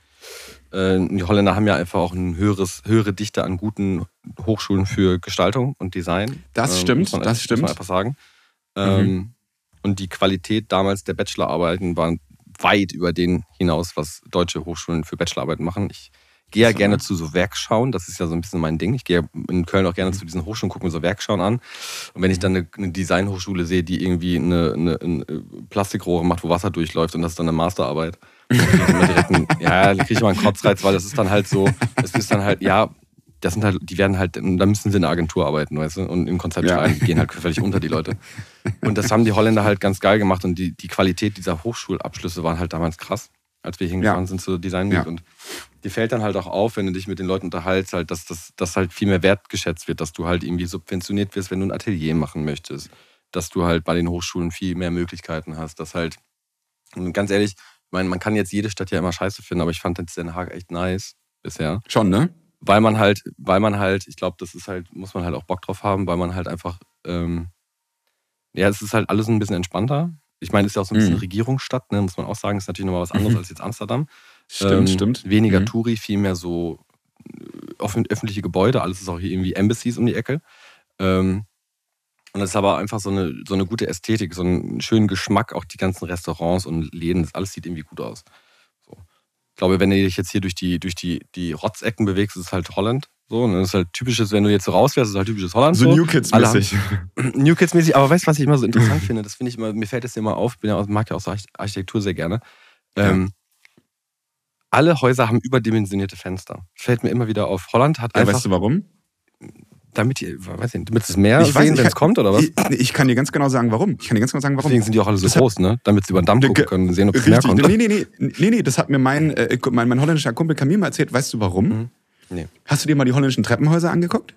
Äh, die Holländer haben ja einfach auch eine höheres, höhere Dichte an guten Hochschulen für Gestaltung und Design. Das Ähm, stimmt, muss man, das Muss stimmt. man einfach sagen. Ähm, und die Qualität damals der Bachelorarbeiten war weit über den hinaus, was deutsche Hochschulen für Bachelorarbeiten machen. Ich gehe ja So. gerne zu so Werkschauen, das ist ja so ein bisschen mein Ding. Ich gehe in Köln auch gerne zu diesen Hochschulen, gucke mir so Werkschauen an. Und wenn ich dann eine, eine Designhochschule sehe, die irgendwie eine, eine, eine Plastikrohre macht, wo Wasser durchläuft und das ist dann eine Masterarbeit, einen, ja, da kriege ich immer einen Kotzreiz, weil das ist dann halt so, das ist dann halt, ja, das sind halt, die werden halt, da müssen sie in der Agentur arbeiten, weißt du, und im Konzept Ja. schreiben, die gehen halt völlig unter die Leute. Und das haben die Holländer halt ganz geil gemacht und die, die Qualität dieser Hochschulabschlüsse waren halt damals krass, als wir hingefahren Ja. sind zur Design Week. Ja. Und dir fällt dann halt auch auf, wenn du dich mit den Leuten unterhältst, halt, dass das dass halt viel mehr wertgeschätzt wird, dass du halt irgendwie subventioniert wirst, wenn du ein Atelier machen möchtest, dass du halt bei den Hochschulen viel mehr Möglichkeiten hast, dass halt, und ganz ehrlich, ich meine, man kann jetzt jede Stadt ja immer scheiße finden, aber ich fand jetzt Den Haag echt nice bisher Schon, ne? Weil man halt, weil man halt, ich glaube, das ist halt, muss man halt auch Bock drauf haben, weil man halt einfach, ähm, ja, es ist halt alles ein bisschen entspannter. Ich meine, es ist ja auch so ein bisschen Mhm. Regierungsstadt, ne, muss man auch sagen, ist natürlich nochmal was anderes Mhm. als jetzt Amsterdam. Stimmt, Ähm, stimmt. Weniger Mhm. Touri, viel mehr so äh, öffentliche Gebäude, alles ist auch hier irgendwie Embassies um die Ecke. Ähm, und es ist aber einfach so eine, so eine gute Ästhetik, so einen schönen Geschmack, auch die ganzen Restaurants und Läden, das alles sieht irgendwie gut aus. Ich glaube, wenn du dich jetzt hier durch die, durch die, die Rotzecken bewegst, ist es halt Holland. So, und das ist halt typisches, wenn du jetzt so rausfährst, ist es halt typisches Holland. So so. New Kids-mäßig. New Kids mäßig, aber weißt du, was ich immer so interessant finde? Das finde ich immer, mir fällt das immer auf, ich bin ja, mag ja auch so Arch- Architektur sehr gerne. Ähm, alle Häuser haben überdimensionierte Fenster. Fällt mir immer wieder auf. Holland hat Ja, einfach, weißt du warum? Damit, die, weiß ich, nicht, damit es mehr Ich sehen, wenn es kommt, oder was? Ich, ich kann dir ganz genau sagen, warum. Ich kann dir ganz genau sagen, warum. Deswegen sind die auch alle so Das hat- groß, ne? Damit sie über den Damm gucken können und sehen, ob es mehr kommt. Nee, nee, nee, nee, nee, das hat mir mein, äh, mein, mein holländischer Kumpel Kamil mal erzählt. Weißt du warum? Mhm. Nee. Hast du dir mal die holländischen Treppenhäuser angeguckt?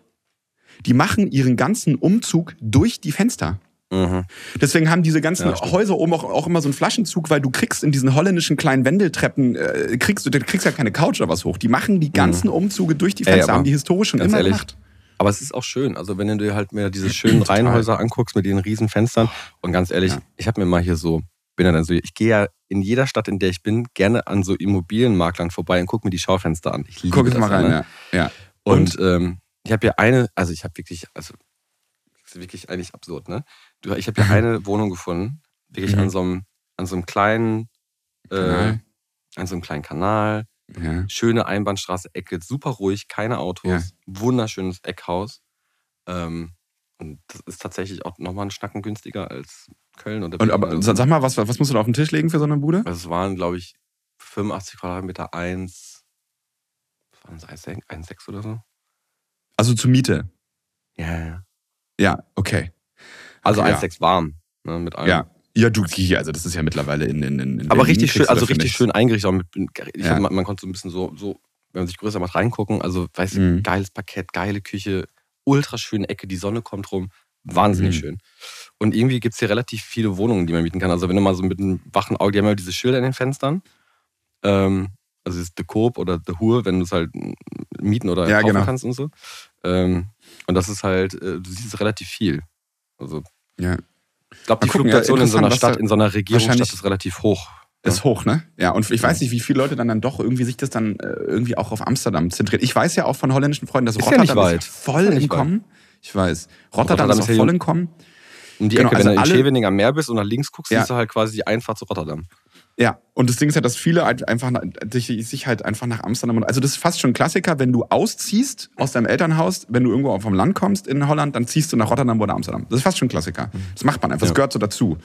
Die machen ihren ganzen Umzug durch die Fenster. Mhm. Deswegen haben diese ganzen Ja. Häuser oben auch, auch immer so einen Flaschenzug, weil du kriegst in diesen holländischen kleinen Wendeltreppen, äh, kriegst du, kriegst ja keine Couch oder was hoch. Die machen die ganzen Umzüge durch die Mhm. Ey, Fenster, aber haben die historisch schon immer ehrlich, gemacht. Aber es ist auch schön. Also wenn du dir halt mehr diese schönen. Reihenhäuser anguckst mit den riesen Fenstern. Und ganz ehrlich, Ja. ich habe mir mal hier so, bin ja dann so, ich gehe ja in jeder Stadt, in der ich bin, gerne an so Immobilienmaklern vorbei und gucke mir die Schaufenster an. Ich liebe Guck jetzt mal rein, ne? ja. ja. Und, ähm, ich habe hier eine, also ich habe wirklich, also das ist wirklich eigentlich absurd, ne? Du, ich habe hier eine Wohnung gefunden, wirklich Mhm. an so einem, an so einem kleinen, äh, an so einem kleinen Kanal, ja. schöne Einbahnstraße, Ecke, super ruhig, keine Autos, Ja. wunderschönes Eckhaus. Ähm, und das ist tatsächlich auch nochmal ein Schnacken günstiger als Köln oder Und aber sag mal, was, was musst du da auf den Tisch legen für so eine Bude? Also es waren, glaube ich, 85 Quadratmeter, 1, was waren das, 1,6 oder so? Also zur Miete. Ja, ja. Ja, okay. Also Okay, ja. 1,6 warm, ne, mit allem. Ja. Ja, du, hier, also das ist ja mittlerweile in, in, in Aber Berlin richtig schön, also richtig schön eingerichtet. Mit, ich Ja. hab, man, man konnte so ein bisschen so, so, wenn man sich größer macht, reingucken. Also, weißt du, Mhm. geiles Parkett, geile Küche, ultra schöne Ecke, die Sonne kommt rum. Wahnsinnig Mhm. schön. Und irgendwie gibt es hier relativ viele Wohnungen, die man mieten kann. Also, wenn du mal so mit einem wachen Auge, die haben ja diese Schilder in den Fenstern. Ähm, also, das ist The Coop oder The Hur, wenn du es halt mieten oder Ja, kaufen genau. kannst und so. Ähm, und das ist halt, äh, du siehst relativ viel. Also, Ja. Ich glaube, die gucken, ja, Fluktuation in so einer Stadt, in so einer Regierungsstadt ist relativ hoch. Ist hoch, ne? Ja, und ich weiß nicht, wie viele Leute dann, dann doch irgendwie sich das dann äh, irgendwie auch auf Amsterdam zentriert. Ich weiß ja auch von holländischen Freunden, dass Ist ja Rotterdam weit. ist voll Ist ja im Kommen. Ich weiß. Rotterdam, Rotterdam ist ja voll im Kommen. Um die Genau, Ecke, also wenn du in Scheveningen am Meer bist und nach links guckst, Ja. siehst du halt quasi die Einfahrt zu Rotterdam. Ja, und das Ding ist ja, dass viele halt einfach sich, sich halt einfach nach Amsterdam und also das ist fast schon ein Klassiker, wenn du ausziehst aus deinem Elternhaus, wenn du irgendwo vom Land kommst in Holland, dann ziehst du nach Rotterdam oder Amsterdam. Das ist fast schon ein Klassiker. Das macht man einfach, das Ja. gehört so dazu.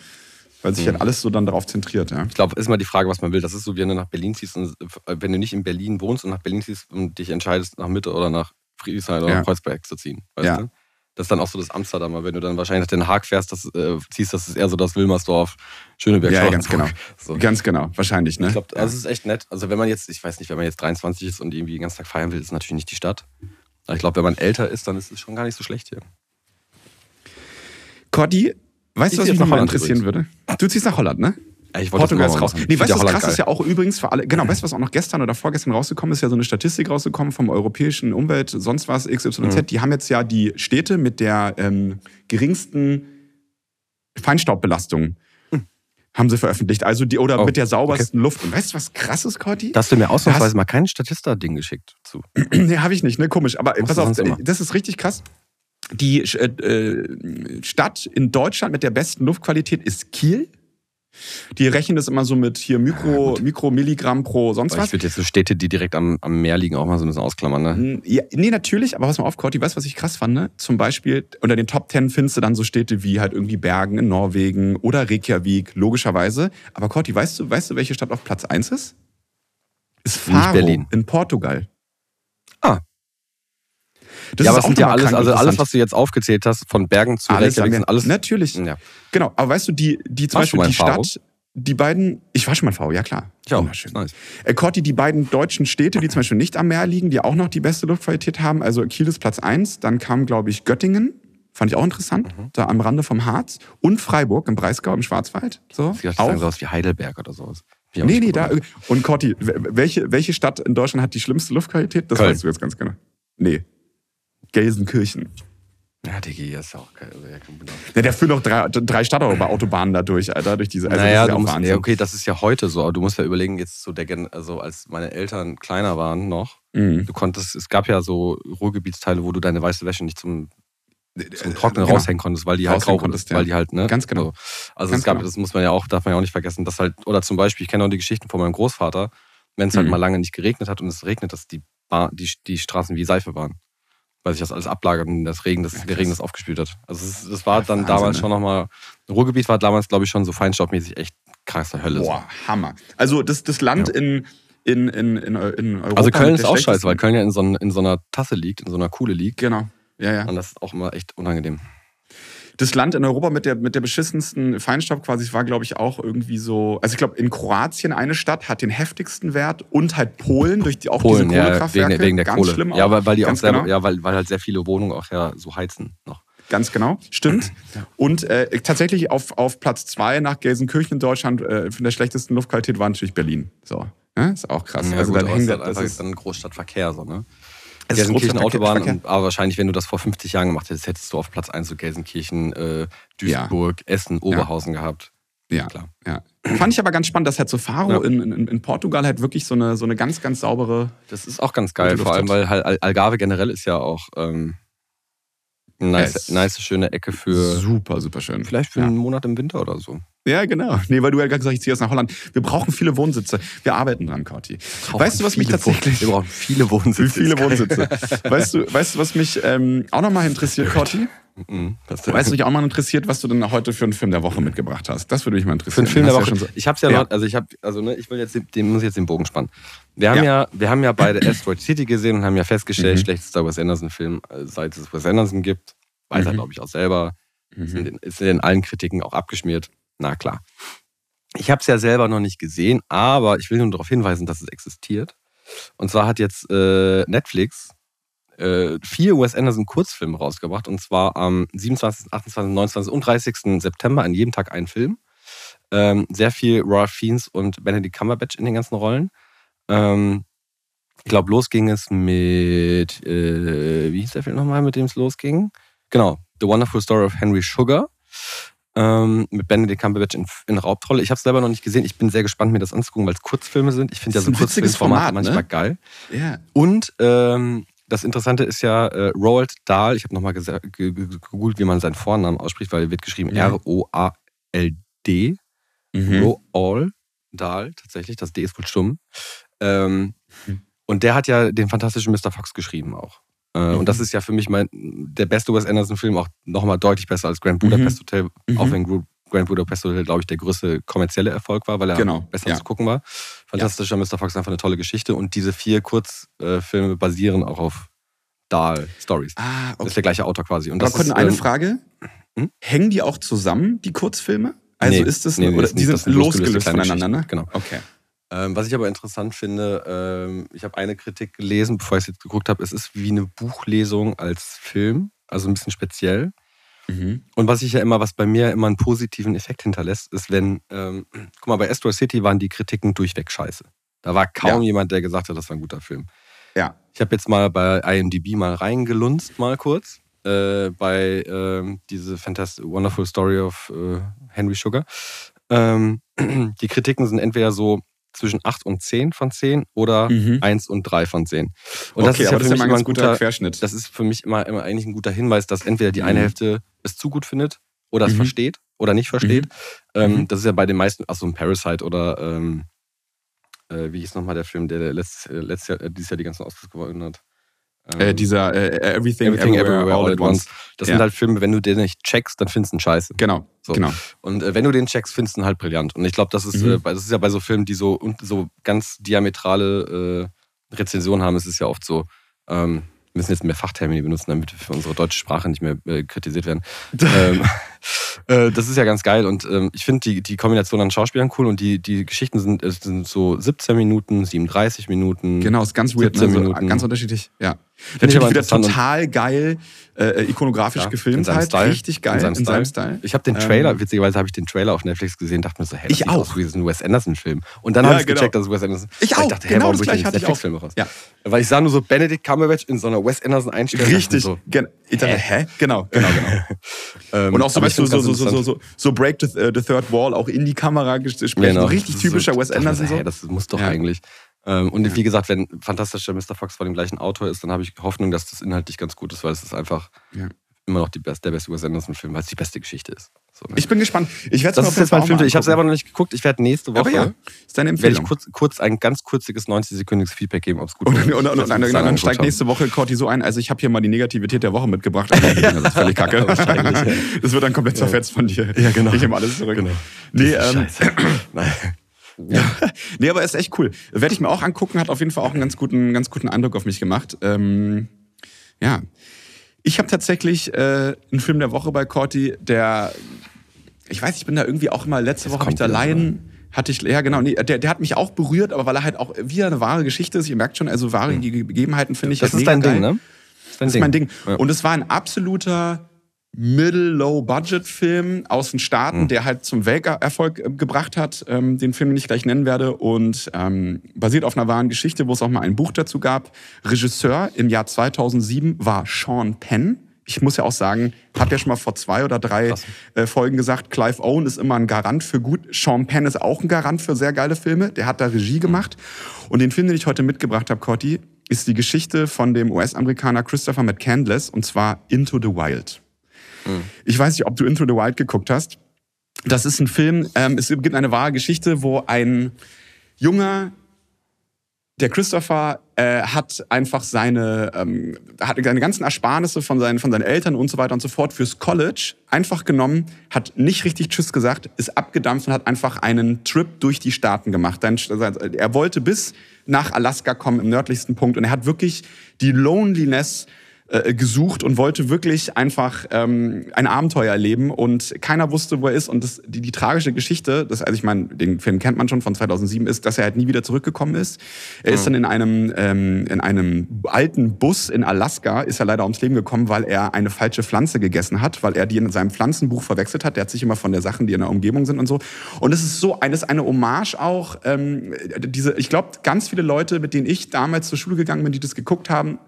Weil sich halt alles so dann darauf zentriert, ja. Ich glaube, ist mal die Frage, was man will. Das ist so, wie wenn du nach Berlin ziehst und wenn du nicht in Berlin wohnst und nach Berlin ziehst und dich entscheidest, nach Mitte oder nach Friedrichshain oder Ja. nach Kreuzberg zu ziehen. Weißt Ja. du? Das ist dann auch so das Amsterdamer. Wenn du dann wahrscheinlich nach Den Haag fährst, das, äh, ziehst, das ist eher so das Wilmersdorf, Schöneberg, Ja, ganz genau. So. Ganz genau, wahrscheinlich, ne? Ich glaube, also es ist echt nett. Also wenn man jetzt, ich weiß nicht, wenn man jetzt 23 ist und irgendwie den ganzen Tag feiern will, ist natürlich nicht die Stadt. Aber ich glaube, wenn man älter ist, dann ist es schon gar nicht so schlecht hier. Cordy, weißt Ich du, was mich nochmal interessieren würde? Du ziehst nach Holland, ne? Ich wollte Portugal ist raus. machen. Nee, weißt du, was krass Holland ist ja auch übrigens für alle, genau, weißt du, was auch noch gestern oder vorgestern rausgekommen ist, ja so eine Statistik rausgekommen vom europäischen Umwelt, sonst was, XYZ, Mhm. die haben jetzt ja die Städte mit der ähm, geringsten Feinstaubbelastung haben sie veröffentlicht. Also die, oder Oh, mit der saubersten Luft. Und weißt du, was krass ist, Cordy? Da hast du mir ausnahmsweise hast- mal kein Statista-Ding geschickt zu. nee, habe ich nicht, ne? Komisch. Aber Machst pass auf, sonst immer. das ist richtig krass. Die äh, äh, Stadt in Deutschland mit der besten Luftqualität ist Kiel. Die rechnen das immer so mit hier Mikro, Mikromilligramm pro sonst Weil was. ich würde jetzt so Städte, die direkt am, am Meer liegen, auch mal so ein bisschen ausklammern. Ne? Hm, Ja, nee, natürlich, aber pass mal auf, Corti, weißt du, was ich krass fand? Ne? Zum Beispiel unter den Top Ten findest du dann so Städte wie halt irgendwie Bergen in Norwegen oder Reykjavik, logischerweise. Aber Corti, weißt du, weißt du, welche Stadt auf Platz 1 ist? Ist Nicht Faro Berlin. in Portugal. Ah. Das ja, aber ist auch sind ja alles, also alles, was du jetzt aufgezählt hast, von Bergen zu Alles Reykjavik, alles. Natürlich. Ja. Genau, aber weißt du, die, die zum Warst Beispiel die Faro? Stadt, die beiden, ich war schon mal Faro, ja klar. Ja, Wunderschön. nice. Äh, Corti, die beiden deutschen Städte, die zum Beispiel nicht am Meer liegen, die auch noch die beste Luftqualität haben, also Kiel ist Platz 1, dann kam, glaube ich, Göttingen, fand ich auch interessant, Mhm. da am Rande vom Harz, und Freiburg im Breisgau im Schwarzwald. So, Ich auch. sowas wie Heidelberg oder sowas. Nee, nee, da. Und Corti, welche, welche Stadt in Deutschland hat die schlimmste Luftqualität? Das Köln. weißt du jetzt ganz genau. Nee. Gelsenkirchen. Ja, das ist ja auch geil. Also, ja, genau. Ja, der führt doch drei, drei Stadtautobahnen da durch, Alter, durch diese. Also naja, das ist ja musst, ja, okay, das ist ja heute so, aber du musst ja überlegen, jetzt so der, Gen- also als meine Eltern kleiner waren noch, Mhm. du konntest, es gab ja so Ruhrgebietsteile, wo du deine weiße Wäsche nicht zum, zum Trocknen Genau. raushängen konntest, weil die halt grau konntest, weil die halt, ne? Ganz genau. So. Also Ganz es gab, genau. das muss man ja auch, darf man ja auch nicht vergessen, dass halt, oder zum Beispiel, ich kenne auch die Geschichten von meinem Großvater, wenn es halt Mhm. mal lange nicht geregnet hat und es regnet, dass die, Bar, die, die Straßen wie Seife waren. Weil sich das alles ablagert und das Regen, das, Ja, der. Regen das aufgespült hat. Also es, das war Ja, dann Wahnsinn, damals ne? schon nochmal, Ruhrgebiet war damals, glaube ich, schon so feinstaubmäßig echt krasse Hölle. so. Boah, Hammer. Also das, das Land Ja. in, in, in, in, Eu- in Europa. Also Köln ist auch scheiße, weil Köln ja in so, in so einer Tasse liegt, in so einer Kuhle liegt. Genau. Ja, ja. Und das ist auch immer echt unangenehm. Das Land in Europa mit der, mit der beschissensten Feinstaub quasi war, glaube ich, auch irgendwie so. Also ich glaube, in Kroatien eine Stadt hat den heftigsten Wert und halt Polen durch die auch Polen, diese ja, Kohlekraftwerke. wegen, wegen der Ganz Kohle. schlimm auch. Ja, weil, weil die auch selber, genau. ja, weil, weil halt sehr viele Wohnungen auch ja so heizen noch. Ganz genau, stimmt. Und äh, tatsächlich auf, auf Platz zwei nach Gelsenkirchen in Deutschland äh, von der schlechtesten Luftqualität war natürlich Berlin. So. Ja, ist auch krass. Ja, also gut, dann hängt das, halt das einfach ist, dann Großstadtverkehr so, ne? Es ist Gelsenkirchen Großstadtverkehr- Autobahn, Verkehr. und, aber wahrscheinlich, wenn du das vor 50 Jahren gemacht hättest, hättest du auf Platz 1 so Gelsenkirchen, äh, Duisburg, Essen, Oberhausen gehabt. Ja, Klar. ja. Fand ich aber ganz spannend, dass halt so Faro Ja. in, in, in Portugal halt wirklich so eine, so eine ganz, ganz saubere. Das ist auch ganz geil, vor allem, weil Al- Algarve generell ist ja auch ähm, eine nice, nice, schöne Ecke für super, super schön. vielleicht für ja. einen Monat im Winter oder so. Ja, genau. Nee, weil du ja gerade gesagt hast, ich ziehe jetzt nach Holland. Wir brauchen viele Wohnsitze. Wir arbeiten dran, Corti. Weißt du, was mich tatsächlich. Wir brauchen viele Wohnsitze. Viele. Wohnsitze. Weißt du, weißt du, was mich ähm, auch nochmal interessiert, Corti? Mhm. Weißt du, mich auch mal interessiert, was du denn heute für einen Film der Woche mitgebracht hast? Das würde mich mal Für interessieren. einen Film der Woche. ja so- ich hab's ja, Ja. noch, also ich hab, also ne, ich will jetzt, den- muss ich jetzt den Bogen spannen. Wir haben Ja. ja, wir haben ja beide Asteroid City gesehen und haben ja festgestellt, Mhm. schlechtester Wes Anderson-Film, äh, seit es Wes Anderson gibt. Weiß er, Mhm. glaube ich, auch selber. Ist, in Mhm. den, ist in allen Kritiken auch abgeschmiert. Na klar. Ich habe es ja selber noch nicht gesehen, aber ich will nur darauf hinweisen, dass es existiert. Und zwar hat jetzt äh, Netflix äh, vier Wes Anderson Kurzfilme rausgebracht. Und zwar am 27., 28., 29. und 30. September an jedem Tag einen Film. Ähm, sehr viel Ralph Fiennes und Benedict Cumberbatch in den ganzen Rollen. Ähm, ich glaube, los ging es mit, äh, wie hieß der Film nochmal, mit dem es losging? Genau, The Wonderful Story of Henry Sugar. Ähm, mit Benedict Cumberbatch in, in Hauptrolle. Ich habe es selber noch nicht gesehen. Ich bin sehr gespannt, mir das anzugucken, weil es Kurzfilme sind. Ich finde ja so Kurzfilmformate manchmal ne? geil. Ja. Und ähm, das Interessante ist ja äh, Roald Dahl. Ich habe nochmal gegoogelt, wie man seinen Vornamen ausspricht, weil er wird geschrieben Ja. R-O-A-L-D. Mhm. Roald Dahl, tatsächlich. Das D ist wohl stumm. Ähm, Mhm. Und der hat ja den fantastischen Mr. Fox geschrieben auch. Äh, Mhm. Und das ist ja für mich mein, der beste Wes Anderson-Film, auch nochmal deutlich besser als Grand Budapest Hotel, Mhm. auch wenn Grand Budapest Hotel, glaube ich, der größte kommerzielle Erfolg war, weil er Genau, besser ja. zu gucken war. Fantastischer Mr. Fox einfach eine tolle Geschichte und diese vier Kurzfilme basieren auch auf Dahl-Stories. Ah, Das okay. ist der gleiche Autor quasi. Und Aber das ist, eine ähm, Frage. hm? Hängen die auch zusammen, die Kurzfilme? Also Nee, ist das, nee, nee, oder das die sind- das losgelöst voneinander, ne? Genau. Okay. Ähm, was ich aber interessant finde, ähm, ich habe eine Kritik gelesen, bevor ich es jetzt geguckt habe, es ist wie eine Buchlesung als Film, also ein bisschen speziell. Mhm. Und was ich ja immer, was bei mir immer einen positiven Effekt hinterlässt, ist, wenn, ähm, guck mal, bei Asteroid City waren die Kritiken durchweg scheiße. Da war kaum Ja. jemand, der gesagt hat, das war ein guter Film. Ja. Ich habe jetzt mal bei IMDb mal reingelunzt, mal kurz, äh, bei ähm, diese Fantastic Wonderful Story of äh, Henry Sugar. Ähm, die Kritiken sind entweder so zwischen 8 und 10 von 10 oder Mhm. 1 und 3 von 10. Und okay, das ist ja für das ist mich ja immer ein guter, guter, Querschnitt. das ist für mich immer, immer eigentlich ein guter Hinweis, dass entweder die eine Mhm. Hälfte es zu gut findet oder es Mhm. versteht oder nicht versteht. Ähm, Mhm. Das ist ja bei den meisten, achso, ein Parasite oder ähm, äh, wie hieß nochmal der Film, der, der letztes, äh, letztes Jahr, äh, dieses Jahr die ganzen Oscars gewonnen hat. Ähm, äh, dieser äh, Everything, Everything Everywhere, Everywhere All at Once. Das Ja. sind halt Filme, wenn du den nicht checkst, dann findest du ihn scheiße. Genau, So. genau. Und äh, wenn du den checkst, findest du ihn halt brillant. Und ich glaube, das ist, Mhm. äh, bei- das ist ja bei so Filmen, die so, so ganz diametrale äh, Rezensionen haben, ist es ja oft so, ähm, wir müssen jetzt mehr Fachtermini benutzen, damit wir für unsere deutsche Sprache nicht mehr äh, kritisiert werden. ähm, äh, das ist ja ganz geil und ähm, ich finde die, die Kombination an Schauspielern cool und die, die Geschichten sind, sind so 17 Minuten, 37 Minuten. Genau, ist ganz weird. 17 Ne? So, Minuten. ganz unterschiedlich, ja. Ich aber Natürlich wieder und- total geil, äh, ikonografisch Ja, gefilmt in seinem halt. Style. Richtig geil, In seinem Style. Ich habe den Ähm, Trailer, witzigerweise habe ich den Trailer auf Netflix gesehen, dachte mir so, hey, das Ich auch. aus wie ein Wes Anderson-Film. Und dann Ja, habe ich genau. gecheckt, dass es Wes Anderson Ich Weil auch. Ich dachte, hey, Genau warum das gleiche hatte nicht ich auch. Raus? Ja. Weil ich sah nur so Benedict Cumberbatch in so einer Wes Anderson-Einstellung. Richtig. So, ich dachte, hä? Genau, genau, genau. ähm, Und auch so, weißt du, ich so, so, so, so, so, so Break the, äh, the Third Wall, auch in die Kamera sprechen. Genau. So richtig typischer so, Wes Anderson. So, So. hey, das muss doch Ja. eigentlich. Ähm, und Ja. wie gesagt, wenn fantastischer Mr. Fox von dem gleichen Autor ist, dann habe ich Hoffnung, dass das inhaltlich ganz gut ist, weil es ist einfach Ja. Immer noch die best, der beste Wes Anderson-Film, weil es die beste Geschichte ist. So, ne? Ich bin gespannt. Ich werde das ist jetzt mein Film. Ich habe selber selber noch nicht geguckt. Ich werde nächste Woche ja, ist deine werde ich Empfehlung. kurz, kurz ein ganz kurziges 90-sekündiges Feedback geben, ob es gut Und, und, und, und, nicht, dann, es dann, steigt nächste Woche Corti so ein. Also ich habe hier mal die Negativität der Woche mitgebracht. Aber das ist völlig kacke. Ja. Das wird dann komplett zerfetzt von dir. Ja, genau. Ich nehme alles zurück. Genau. Nee, ähm. Nein. nee, aber ist echt cool. Werde ich mir auch angucken, hat auf jeden Fall auch einen ganz guten, ganz guten Eindruck auf mich gemacht. Ähm, ja. Ich habe tatsächlich äh, einen Film der Woche bei Corti, der, ich weiß, ich bin da irgendwie auch immer, letzte Woche habe ich kommt da Laien, hatte ich, ja genau, nee, der, der hat mich auch berührt, aber weil er halt auch wieder eine wahre Geschichte ist. Ihr merkt schon, also wahre Ge- Begebenheiten finde ich Das halt ist dein mega Ding, geil. ne? Das ist mein Ding. Ja. Und es war ein absoluter Middle-Low-Budget-Film aus den Staaten, Mhm. der halt zum Welterfolg äh, gebracht hat, ähm, den Film den ich gleich nennen werde und ähm, basiert auf einer wahren Geschichte, wo es auch mal ein Buch dazu gab. Regisseur im Jahr 2007 war Sean Penn. Ich muss ja auch sagen, hab ja schon mal vor zwei oder drei äh, Folgen gesagt, Clive Owen ist immer ein Garant für gut. Sean Penn ist auch ein Garant für sehr geile Filme. Der hat da Regie gemacht. Und den Film, den ich heute mitgebracht habe, Corti, ist die Geschichte von dem US-Amerikaner Christopher McCandless und zwar Into the Wild. Ich weiß nicht, ob du Into the Wild geguckt hast. Das ist ein Film, ähm, es gibt eine wahre Geschichte, wo ein junger, der Christopher äh, hat einfach seine, ähm, hat seine ganzen Ersparnisse von seinen, von seinen Eltern und so weiter und so fort fürs College einfach genommen, hat nicht richtig Tschüss gesagt, ist abgedampft und hat einfach einen Trip durch die Staaten gemacht. Dann, er wollte bis nach Alaska kommen, im nördlichsten Punkt. Und er hat wirklich die Loneliness äh, gesucht und wollte wirklich einfach ähm, ein Abenteuer erleben und keiner wusste, wo er ist. Und das, die, die tragische Geschichte, das, also ich meine, den Film kennt man schon von 2007, ist, dass er halt nie wieder zurückgekommen ist. Er ist dann in einem, ähm, in einem alten Bus in Alaska, ist er leider ums Leben gekommen, weil er eine falsche Pflanze gegessen hat, weil er die in seinem Pflanzenbuch verwechselt hat. Der hat sich immer von der Sachen, die in der Umgebung sind und so. Und es ist so eines eine Hommage auch. Ähm, diese, ich glaube, ganz viele Leute, mit denen ich damals zur Schule gegangen bin, die das geguckt haben,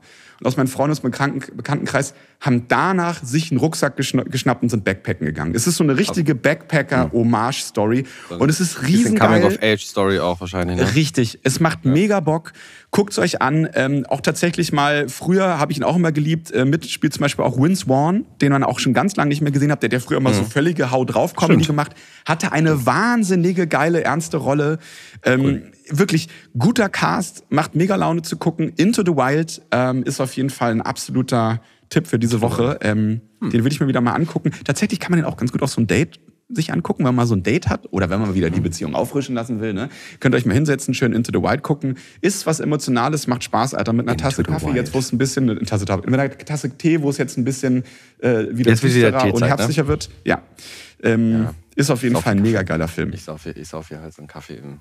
aus meinem Freundes- und Bekanntenkreis haben danach sich einen Rucksack geschnappt und sind Backpacken gegangen. Es ist so eine richtige Backpacker-Hommage-Story. Und es ist riesengeil. Coming-of-Age-Story auch wahrscheinlich. Ne? Richtig. Es macht ja. mega Bock. Guckt es euch an. Ähm, auch tatsächlich mal, früher habe ich ihn auch immer geliebt. Äh, mit spielt zum Beispiel auch Vince Vaughn, den man auch schon ganz lange nicht mehr gesehen hat. Der hat ja früher immer mhm. so völlige Hau drauf Comedy gemacht. Hatte eine wahnsinnige, geile, ernste Rolle. Ähm, cool. Wirklich guter Cast, macht mega Laune zu gucken. Into the Wild ähm, ist auf jeden Fall ein absoluter Tipp für diese Woche. Ähm, hm. Den will ich mir wieder mal angucken. Tatsächlich kann man den auch ganz gut auf so ein Date sich angucken, wenn man mal so ein Date hat oder wenn man mal wieder die hm. Beziehung auffrischen lassen will. Ne? Könnt ihr euch mal hinsetzen, schön Into the Wild gucken. Ist was Emotionales, macht Spaß, Alter. Mit einer Into Tasse Kaffee, jetzt wo es ein bisschen, eine Tasse, mit einer Tasse Tee, wo es jetzt ein bisschen äh, wieder jetzt wieder und ne? herbstlicher ne? wird. Ja. Ähm, ja. Ist auf jeden Fall ein mega geiler Film. Ich sauf hier, ich sauf hier halt so einen Kaffee im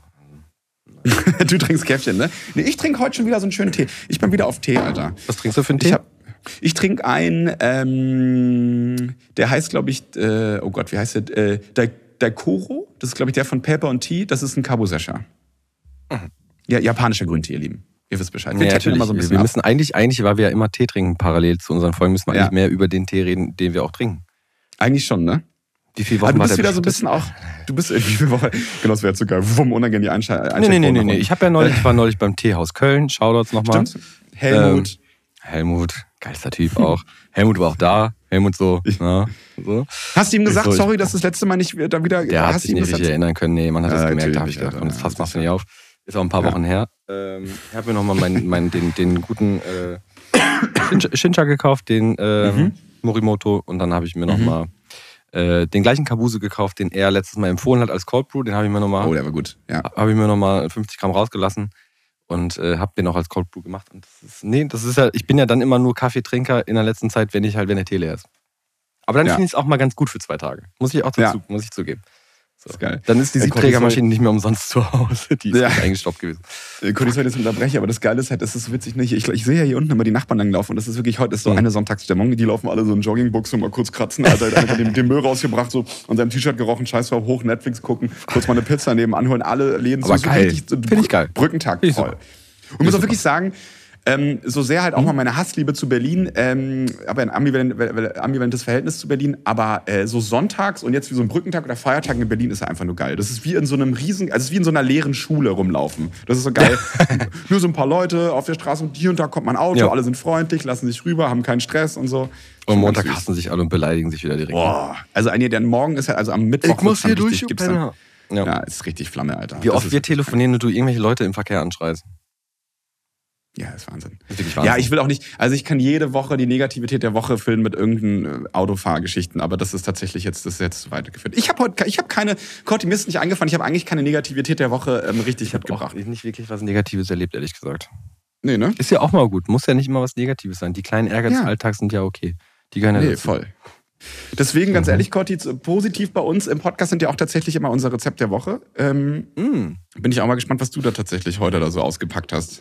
du trinkst Käffchen, ne? Nee, ich trinke heute schon wieder so einen schönen Tee. Ich bin wieder auf Tee, Alter. Was trinkst du für einen Tee? Ich, trinke einen, ähm, der heißt, glaube ich, äh, oh Gott, wie heißt der? Äh, Daikoro. Das ist, glaube ich, der von Paper und Tea. Das ist ein Kabusesha. Mhm. Ja, japanischer Grüntee, ihr Lieben. Ihr wisst Bescheid. Wir, ja, immer so ein bisschen wir müssen eigentlich, eigentlich, weil wir ja immer Tee trinken, parallel zu unseren Folgen, müssen wir ja. eigentlich mehr über den Tee reden, den wir auch trinken. Eigentlich schon, ne? Wie viele Wochen Aber du bist wieder so ein bisschen auch. Du bist wie viele Wochen. Genau, das wäre jetzt sogar vom unangenehm Einschalten. Nee, nee, nee, nee, nee. Ich habe ja neulich, ich war neulich beim Teehaus Köln. Shoutouts nochmal. Helmut. Ähm, Helmut, geilster Typ auch. Helmut war auch da. Helmut so, na, so. Hast du ihm gesagt, so, sorry, dass das letzte Mal nicht da wieder. Der hat sich nicht richtig erinnern können. Nee, man hat das gemerkt. Da habe ich gedacht, komm, das Fass machst du nicht auf. Ist auch ein paar ja. Wochen her. Ähm, ich habe mir nochmal meinen, meinen, den, den guten äh, Shincha gekauft, den äh, mhm. Morimoto. Und dann habe ich mir nochmal mhm äh, den gleichen Kabuse gekauft, den er letztes Mal empfohlen hat als Cold Brew. Den habe ich mir nochmal. Oh, der war gut. Ja. Habe ich mir nochmal 50 Gramm rausgelassen und äh, habe den auch als Cold Brew gemacht. Und das ist, nee, das ist ja, ich bin ja dann immer nur Kaffeetrinker in der letzten Zeit, wenn ich halt, wenn der Tee leer ist. Aber dann ja. finde ich es auch mal ganz gut für zwei Tage. Muss ich auch dazu, ja. muss ich zugeben. So. Das ist geil. Dann ist die Siebträgermaschine nicht mehr umsonst zu Hause. Die ist ja. eingestoppt gewesen. Äh, ich heute jetzt unterbrechen, aber das Geile ist halt, das ist witzig. Nicht? Ich, ich sehe ja hier unten immer die Nachbarn langlaufen und das ist wirklich heute ist so mhm. eine Sonntagsstimmung. Die laufen alle so in Joggingbuchs und mal kurz kratzen. Alter, hat einfach den, den Müll rausgebracht, so und seinem T-Shirt gerochen, scheiß drauf, hoch, Netflix gucken, kurz mal eine Pizza nehmen, anholen, alle Läden aber so, geil. so richtig. Finde ich geil. Brückentag voll. Und ich muss auch wirklich sagen, ähm, so sehr halt auch mhm. mal meine Hassliebe zu Berlin, ähm, aber ein ambivalent, ambivalentes Verhältnis zu Berlin. Aber äh, so sonntags und jetzt wie so ein Brückentag oder Feiertag in Berlin ist ja einfach nur geil. Das ist wie in so einem riesen, also es ist wie in so einer leeren Schule rumlaufen. Das ist so geil. nur so ein paar Leute auf der Straße und hier und da kommt mein Auto, ja. alle sind freundlich, lassen sich rüber, haben keinen Stress und so. Und Montag hassen sich alle und beleidigen sich wieder direkt. Boah. Also ein, der morgen ist halt, also am Mittwoch. Ich muss hier durch, gibt's dann, ja. ja, ist richtig Flamme, Alter. Wie oft wir telefonieren und du irgendwelche Leute im Verkehr anschreist. Ja, ist Wahnsinn. ist Wahnsinn. Ja, ich will auch nicht, also ich kann jede Woche die Negativität der Woche füllen mit irgendeinen äh, Autofahrgeschichten, aber das ist tatsächlich jetzt, das ist jetzt weitergeführt. Ich habe heute, ich habe keine, Gott, mir ist nicht eingefallen, ich habe eigentlich keine Negativität der Woche ähm, richtig ich mitgebracht. Ich nicht wirklich was Negatives erlebt, ehrlich gesagt. Nee, ne? Ist ja auch mal gut. Muss ja nicht immer was Negatives sein. Die kleinen Ärger ja. des Alltags sind ja okay. Die gehören ja nee, dazu. voll. Deswegen, ganz mhm. ehrlich, Cotti, positiv bei uns im Podcast sind ja auch tatsächlich immer unser Rezept der Woche. Ähm, mm. Bin ich auch mal gespannt, was du da tatsächlich heute da so ausgepackt hast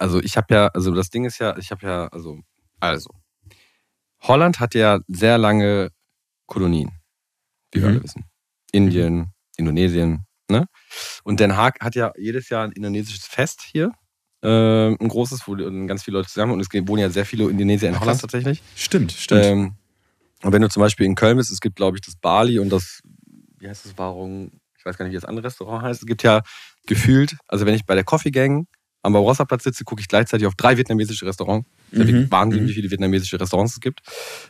also ich habe ja, also das Ding ist ja, ich habe ja, also, also, Holland hat ja sehr lange Kolonien, wie mhm. wir alle wissen. Indien, mhm. Indonesien, ne? Und Den Haag hat ja jedes Jahr ein indonesisches Fest hier. Äh, ein großes, wo ganz viele Leute zusammen und es wohnen ja sehr viele Indonesier in Ach, Holland tatsächlich. Stimmt, stimmt. Ähm, und wenn du zum Beispiel in Köln bist, es gibt, glaube ich, das Bali und das, wie heißt das, Warum, ich weiß gar nicht, wie das andere Restaurant heißt. Es gibt ja gefühlt, also wenn ich bei der Coffee Gang am Barossa-Platz sitze, gucke ich gleichzeitig auf drei vietnamesische Restaurants. Es ist mhm. wahnsinnig, mhm. wie viele vietnamesische Restaurants es gibt.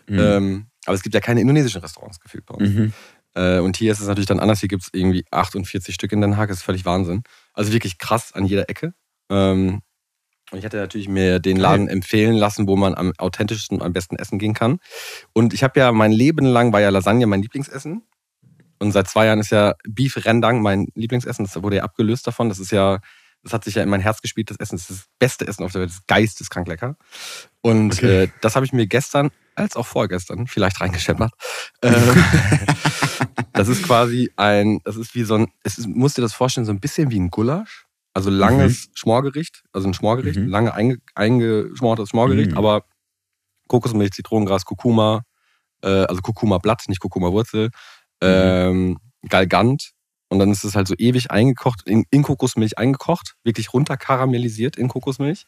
Mhm. Ähm, aber es gibt ja keine indonesischen Restaurants gefühlt bei uns. Mhm. Äh, und hier ist es natürlich dann anders. Hier gibt es irgendwie 48 Stück in Den Haag. Das ist völlig Wahnsinn. Also wirklich krass an jeder Ecke. Ähm, und ich hatte natürlich mir den Laden empfehlen lassen, wo man am authentischsten und am besten essen gehen kann. Und ich habe ja mein Leben lang war ja Lasagne mein Lieblingsessen. Und seit zwei Jahren ist ja Beef Rendang mein Lieblingsessen. Das wurde ja abgelöst davon. Das ist ja das hat sich ja in mein Herz gespielt. Das Essen ist das beste Essen auf der Welt. Das ist geisteskrank lecker. Und okay. äh, das habe ich mir gestern, als auch vorgestern, vielleicht reingeschäppert. Ähm, das ist quasi ein, das ist wie so ein, es ist, musst dir das vorstellen, so ein bisschen wie ein Gulasch. Also langes mhm. Schmorgericht, also ein Schmorgericht, mhm. lange einge, eingeschmortes Schmorgericht, mhm. aber Kokosmilch, Zitronengras, Kurkuma, äh, also Kurkuma-Blatt, nicht Kurkuma-Wurzel, mhm. ähm, Galgant, und dann ist es halt so ewig eingekocht, in, in Kokosmilch eingekocht, wirklich runter karamellisiert in Kokosmilch.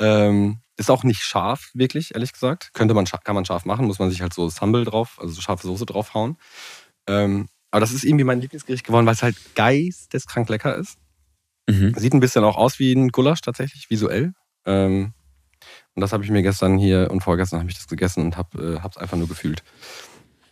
Ähm, ist auch nicht scharf, wirklich, ehrlich gesagt. Könnte man, kann man scharf machen, muss man sich halt so Sambal drauf, also so scharfe Soße draufhauen. Ähm, aber das ist irgendwie mein Lieblingsgericht geworden, weil es halt geisteskrank lecker ist. Mhm. Sieht ein bisschen auch aus wie ein Gulasch tatsächlich, visuell. Ähm, und das habe ich mir gestern hier und vorgestern habe ich das gegessen und habe es äh, einfach nur gefühlt.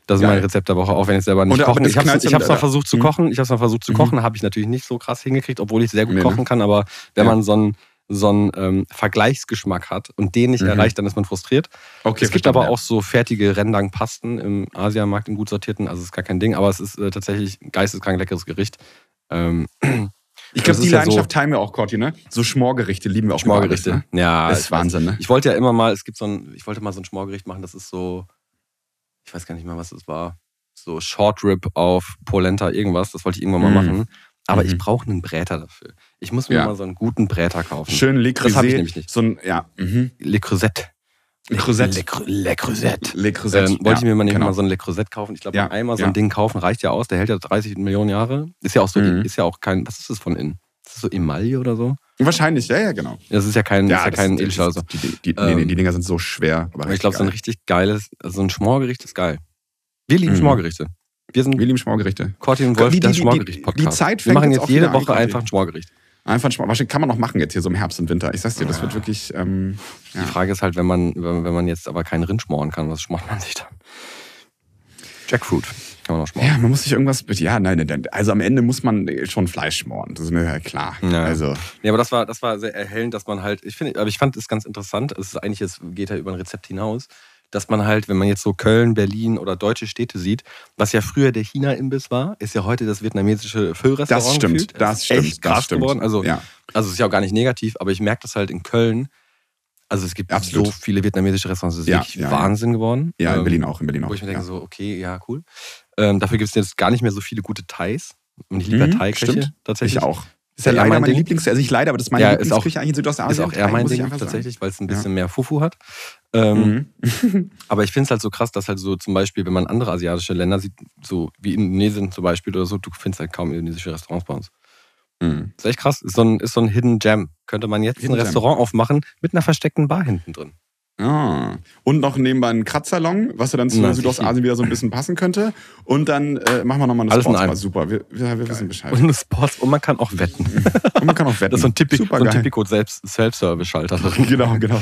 Das ist Geil. mein Rezept der Woche, auch wenn ich selber nicht koche. Ich habe es mal versucht zu kochen. Ich habe es mal versucht zu mhm. kochen, habe ich natürlich nicht so krass hingekriegt, obwohl ich sehr gut nee, kochen ne? kann. Aber wenn ja. man so einen so einen ähm, Vergleichsgeschmack hat und den nicht mhm. erreicht, dann ist man frustriert. Okay, es gibt aber ja. auch so fertige Rendang-Pasten im Asiamarkt, im gut sortierten, also ist gar kein Ding, aber es ist äh, tatsächlich geisteskrank leckeres Gericht. Ähm, ich glaube, die Leidenschaft ja so, teilen wir auch, Corti, ne? So Schmorgerichte lieben wir auch. Schmorgerichte, alles, ne? ja. Das ist Wahnsinn, ne? Ich wollte ja immer mal, es gibt so ein, ich wollte mal so ein Schmorgericht machen, das ist so, ich weiß gar nicht mehr, was das war so Short Rib auf Polenta, irgendwas. Das wollte ich irgendwann mal mm. machen. Aber mhm. ich brauche einen Bräter dafür. Ich muss mir ja. mal so einen guten Bräter kaufen. Schön Le Creuset. Das habe ich nämlich nicht. So ein, ja. Mhm. Le Creuset. Le Creuset. Le, Le Creuset. Le Creuset. Ähm, wollte ja, ich mir mal, genau. mal so ein Le Creuset kaufen. Ich glaube, ja. einmal so ein Ding kaufen reicht ja aus. Der hält ja 30 Millionen Jahre. Ist ja auch so, mhm. ist ja auch kein, was ist das von innen? Ist das so Emaille oder so? Wahrscheinlich, ja, ja, genau. Das ist ja kein, ja, ist ja kein Edelstahl. Die, die, die, ähm, nee, die Dinger sind so schwer. Aber ich glaube, so ein richtig geiles, also so ein Schmorgericht ist geil. Wir lieben mhm. Schmorgerichte. Wir sind William Schmorgerichte. Corti und Wolf, die, die, das Schmorgericht-Podcast. Die, Zeit fängt Wir machen jetzt jede Woche einfach ein Schmorgericht. Einfach ein Schmorgericht. Kann man noch machen jetzt hier so im Herbst und Winter. Ich sag's dir, das wird wirklich. Ähm, ja. Die Frage ist halt, wenn man, wenn man jetzt aber keinen Rind schmoren kann, was schmort man sich dann? Jackfruit. Kann man noch schmoren. Ja, man muss sich irgendwas. Ja, nein, nein, Also am Ende muss man schon Fleisch schmoren. Das ist mir ja klar. Ja. Also. Ja, aber das war, das war sehr erhellend, dass man halt. Ich finde, aber ich fand es ganz interessant. Es ist eigentlich, es geht ja über ein Rezept hinaus dass man halt, wenn man jetzt so Köln, Berlin oder deutsche Städte sieht, was ja früher der China-Imbiss war, ist ja heute das vietnamesische Füllrestaurant. Das stimmt, gefühlt. das, ist stimmt. Echt krass das stimmt. geworden. Also, ja. also es ist ja auch gar nicht negativ, aber ich merke das halt in Köln. Also es gibt Absolut. so viele vietnamesische Restaurants, das ist ja, wirklich ja, Wahnsinn geworden. Ja, in ähm, Berlin auch, in Berlin auch. Wo ich mir denke, so, okay, ja, cool. Ähm, dafür gibt es jetzt gar nicht mehr so viele gute Thais. Und ich liebe mhm, Thai-Küche tatsächlich. Ich auch. Ist ja, leider meine Lieblings, also ich leider, aber das ist meine ja, Lieblingsküche eigentlich in Südostasien. Ist auch eher mein Ding tatsächlich, weil es ein bisschen ja. mehr Fufu hat. Ähm, mhm. aber ich finde es halt so krass, dass halt so zum Beispiel, wenn man andere asiatische Länder sieht, so wie Indonesien zum Beispiel oder so, du findest halt kaum indonesische Restaurants bei uns. Mhm. ist echt krass. Ist so ein, ist so ein Hidden Gem. Könnte man jetzt Hidden ein Restaurant aufmachen mit einer versteckten Bar hinten drin. Ah. Und noch nebenbei einen Kratzsalon, was ja dann zu Na, Südostasien wieder so ein bisschen passen könnte. Und dann äh, machen wir nochmal eine Alles Sportsbar. Super, wir, wir, wir wissen Bescheid. Und eine Sports und man kann auch wetten. und man kann auch wetten. Das ist so ein, Typi so ein Typico Self-Service-Schalter. genau, genau.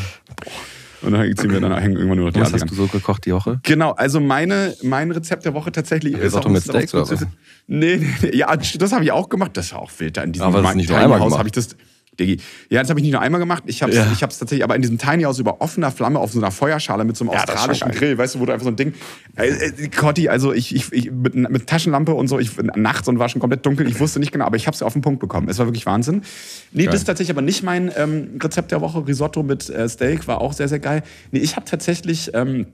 Und dann ziehen wir dann hängen irgendwann nur noch die Was hast du so gekocht die Woche? Genau, also meine, mein Rezept der Woche tatsächlich ist auch mit Steaks oder was? Nee, nee, nee, ja, das habe ich auch gemacht. Das war auch wild da in diesem Aber das nicht nur einmal Haus habe ich das Diggi. Ja, das habe ich nicht nur einmal gemacht. Ich habe es ja. tatsächlich aber in diesem Tiny House über offener Flamme auf so einer Feuerschale mit so einem ja, australischen Grill, weißt du, wo du einfach so ein Ding. Äh, äh, Cotti, also ich, ich, ich mit, mit, Taschenlampe und so, ich, nachts und war schon komplett dunkel. Ich wusste nicht genau, aber ich habe es auf den Punkt bekommen. Es war wirklich Wahnsinn. Nee, geil. das ist tatsächlich aber nicht mein ähm, Rezept der Woche. Risotto mit äh, Steak war auch sehr, sehr geil. Nee, ich habe tatsächlich. Ähm,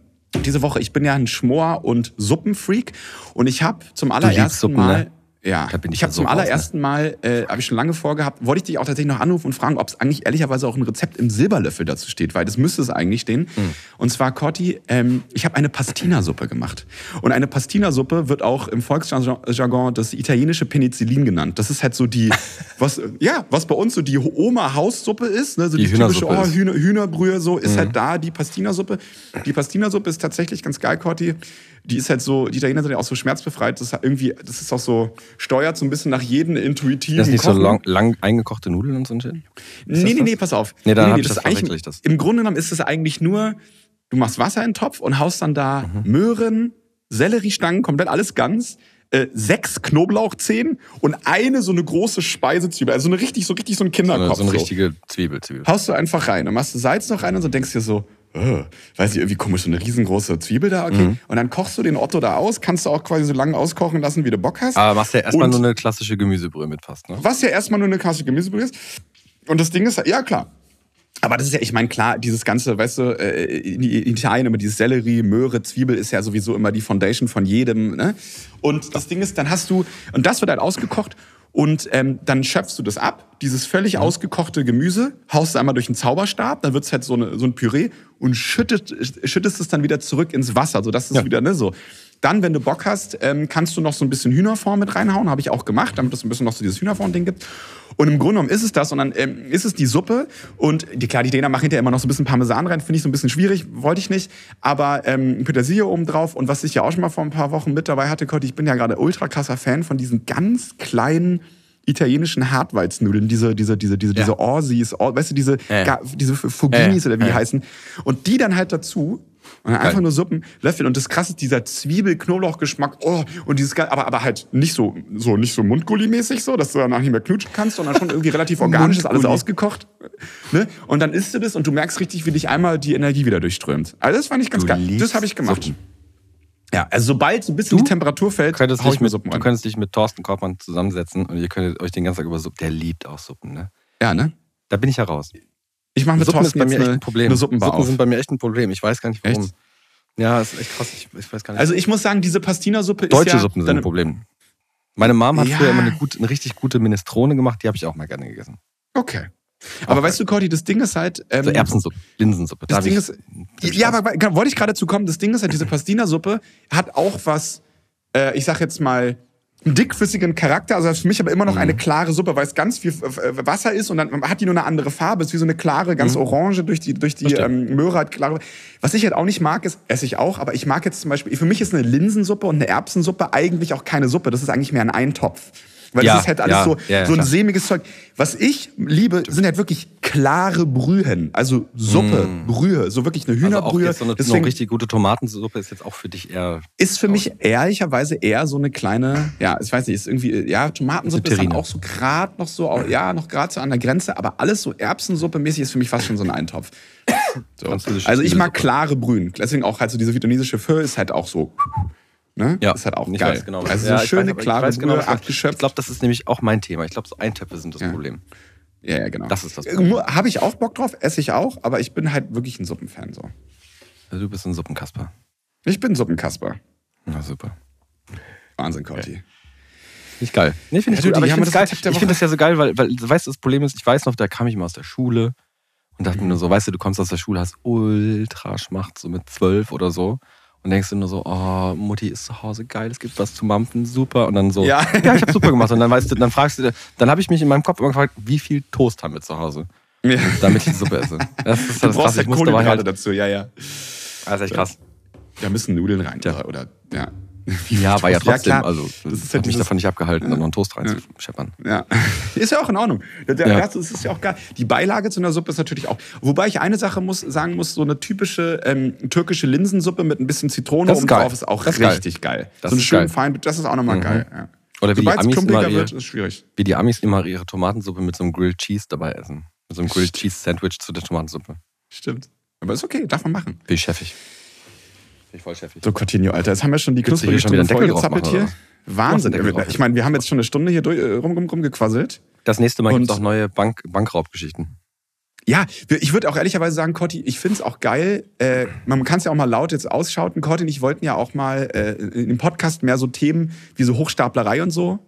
diese Woche, ich bin ja ein Schmor- und Suppenfreak und ich habe zum allerersten Suppen, Mal. Ne? Ja, ich, ich habe zum allerersten raus, ne? Mal, äh, habe ich schon lange vorgehabt, wollte ich dich auch tatsächlich noch anrufen und fragen, ob es eigentlich ehrlicherweise auch ein Rezept im Silberlöffel dazu steht, weil das müsste es eigentlich stehen. Mhm. Und zwar, Corti, ähm, ich habe eine Pastina-Suppe gemacht. Und eine Pastina-Suppe wird auch im Volksjargon das italienische Penicillin genannt. Das ist halt so die, was, ja, was bei uns so die Oma-Haussuppe ist, ne? so die, die typische oh, Hühner, Hühnerbrühe, so ist mhm. halt da die Pastina-Suppe. Die Pastina-Suppe ist tatsächlich ganz geil, Corti die ist halt so, die Italiener sind ja auch so schmerzbefreit. Das ist irgendwie, das ist auch so, steuert so ein bisschen nach jedem intuitiven Das ist nicht Kochen. so lang, lang, eingekochte Nudeln und so ein Shit? Nee, nee, nee, pass auf. Nee, dann nee, nee, das, das eigentlich das. Im Grunde genommen ist es eigentlich nur, du machst Wasser in den Topf und haust dann da mhm. Möhren, Selleriestangen, komplett alles ganz, äh, sechs Knoblauchzehen und eine so eine große Speisezwiebel, also so eine richtig, so richtig so ein Kinderkopf. So eine, so eine richtige Zwiebel, Zwiebel. Haust du einfach rein. Dann machst du Salz noch rein und so denkst dir so, oh, weiß ich, irgendwie komisch, so eine riesengroße Zwiebel da, okay. Mhm. Und dann kochst du den Otto da aus, kannst du auch quasi so lange auskochen lassen, wie du Bock hast. Aber machst ja erstmal nur eine klassische Gemüsebrühe mit fast, ne? Was ja erstmal nur eine klassische Gemüsebrühe ist. Und das Ding ist, ja klar, aber das ist ja, ich meine, klar, dieses ganze, weißt du, äh, in Italien immer dieses Sellerie, Möhre, Zwiebel ist ja sowieso immer die Foundation von jedem. Ne? Und das Ding ist, dann hast du, und das wird halt ausgekocht und ähm, dann schöpfst du das ab, dieses völlig ja. ausgekochte Gemüse, haust es einmal durch einen Zauberstab, dann wird's halt so, eine, so ein Püree und schüttet, schüttest es dann wieder zurück ins Wasser, sodass es ja. wieder ne, so Dann, wenn du Bock hast, ähm, kannst du noch so ein bisschen Hühnerform mit reinhauen. Habe ich auch gemacht, damit es ein bisschen noch so dieses Hühnerform-Ding gibt. Und im Grunde genommen ist es das. Und dann ähm, ist es die Suppe. Und die, klar, die Däner machen hinterher immer noch so ein bisschen Parmesan rein. Finde ich so ein bisschen schwierig. Wollte ich nicht. Aber ähm, Petersilie oben drauf. Und was ich ja auch schon mal vor ein paar Wochen mit dabei hatte, Cotti, ich bin ja gerade ultra krasser Fan von diesen ganz kleinen italienischen Hartweizennudeln, diese, diese, diese, diese, Ja. diese Orsis, Or, weißt du, diese, ga- diese Fuginis Ja. oder wie die Ja. heißen. Und die dann halt dazu. Und dann einfach Geil. nur Suppen löffeln. Und das krasse ist dieser Zwiebel-Knoblauch-Geschmack. Oh, und dieses geil, aber, aber halt nicht so, so, nicht so Mundgulli-mäßig so, dass du danach nicht mehr knutschen kannst, sondern schon irgendwie relativ organisch, ist alles ausgekocht. Ne? Und dann isst du das und du merkst richtig, wie dich einmal die Energie wieder durchströmt. Also das fand ich ganz Du geil. Das habe ich gemacht. Suppen. Ja, also sobald so ein bisschen Du die Temperatur fällt, Du könntest, hau ich mit, Suppen du könntest dich mit Thorsten Korbmann zusammensetzen und ihr könntet euch den ganzen Tag über Suppen. Der liebt auch Suppen, ne? Ja, ne? Da bin ich heraus. Ich mache mit Suppen ist Thorsten bei jetzt mir echt eine, ein Problem. eine Suppenbar Suppen auf. sind bei mir echt ein Problem. Ich weiß gar nicht warum. Echt? Ja, ist echt krass. Ich, ich weiß gar nicht. Also ich muss sagen, diese Pastina-Suppe ist Deutsche ja... Suppen sind ein Problem. Meine Mom hat Ja. früher immer eine, gute, eine richtig gute Minestrone gemacht, die habe ich auch mal gerne gegessen. Okay. Aber weißt du, Cordy, das Ding ist halt... Ähm, So Erbsensuppe, Linsensuppe. Das Da Ding hab ist, ich- ja, aber genau, wollte ich gerade dazu kommen, das Ding ist halt, diese Pastina-Suppe hat auch was, äh, ich sag jetzt mal, dickflüssigen Charakter, also für mich aber immer noch Mhm. eine klare Suppe, weil es ganz viel äh, Wasser ist und dann hat die nur eine andere Farbe, ist wie so eine klare, ganz orange durch die, durch die Mhm. Ähm, Möhre hat klare. Was ich halt auch nicht mag, ist, esse ich auch, aber ich mag jetzt zum Beispiel, für mich ist eine Linsensuppe und eine Erbsensuppe eigentlich auch keine Suppe, das ist eigentlich mehr ein Eintopf. Weil Ja, das ist halt alles ja, so, ja, so ein sämiges Zeug. Was ich liebe, sind halt wirklich klare Brühen. Also Suppe, Brühe, so wirklich eine also Hühnerbrühe. jetzt so eine Deswegen noch richtig gute Tomatensuppe ist jetzt auch für dich eher. ist für mich ehrlicherweise eher so eine kleine, ja, ich weiß nicht, ist irgendwie, ja, Tomatensuppe ist dann auch so gerade noch so, ja, noch gerade so an der Grenze, aber alles so Erbsensuppe-mäßig ist für mich fast schon so ein Eintopf. So. Also ich mag klare Brühen. Deswegen auch halt so diese vietnamesische Pho ist halt auch so, ne? Ja, Ist halt auch ich geil. weiß genau. Also Ja, so ich schöne, weiß, klare genau, Brühe du- abgeschöpft. Ich glaube, das ist nämlich auch mein Thema. Ich glaube, so Eintöpfe sind das Ja. Problem. ja, ja, genau. Das ist das Habe ich auch Bock drauf, esse ich auch, aber ich bin halt wirklich ein Suppenfan so. Also du bist ein Suppenkasper. Ich bin Suppenkasper. Na super. Wahnsinn, Conti. Nicht geil. Nee, finde Ja, ich du, gut. ich finde das Woche. finde das ja so geil, weil, weil weißt du, das Problem ist, ich weiß noch, da kam ich mal aus der Schule und dachte mir nur so, weißt du, du kommst aus der Schule, hast ultra Schmacht, so mit zwölf oder so. Und denkst du nur so, oh, Mutti ist zu Hause, geil, es gibt was zu mampfen, super. Und dann so, Ja. ja ich habe super gemacht. Und dann weißt du, dann fragst du, dann habe ich mich in meinem Kopf immer gefragt, wie viel Toast haben wir zu Hause, Ja. damit ich die Suppe esse. Das ist das krass. Ich musste halt, dazu, ja, ja. das ist echt krass. Da müssen Nudeln rein. Ja. Oder, ja. Ja, war ja? Ja, trotzdem, klar. also Das das ist halt mich davon nicht abgehalten, dann noch einen Toast reinzuscheppern. Ja, ist ja auch in Ordnung. Der, der, Ja. Das ist ja auch geil. Die Beilage zu einer Suppe ist natürlich auch. Wobei ich eine Sache muss, sagen muss: so eine typische ähm, türkische Linsensuppe mit ein bisschen Zitrone Das oben geil. drauf ist auch Das ist geil. richtig geil. Das so ist schön geil. fein, das ist auch nochmal Mhm. geil. Ja. Oder wie die Sobald Amis immer wird, ihre, ist schwierig. wie die Amis immer ihre Tomatensuppe mit so einem Grilled Cheese dabei essen. Mit so einem Grilled Cheese Sandwich zu der Tomatensuppe. Stimmt. Aber ist okay, darf man machen. Bin ich chefig. Bin ich voll chefig. So, Coutinho, Alter. Jetzt haben wir schon die hier schon wieder Deckel machen, hier. Wahnsinn. Ich meine, wir haben jetzt schon eine Stunde hier durch, äh, rum, rum, rumgequasselt. Das nächste Mal gibt es auch neue Bank Bankraubgeschichten. Ja, ich würde auch ehrlicherweise sagen, Cotti, ich finde es auch geil. Äh, man kann es ja auch mal laut jetzt ausschauten. Cotti und ich wollten ja auch mal äh, im Podcast mehr so Themen wie so Hochstaplerei und so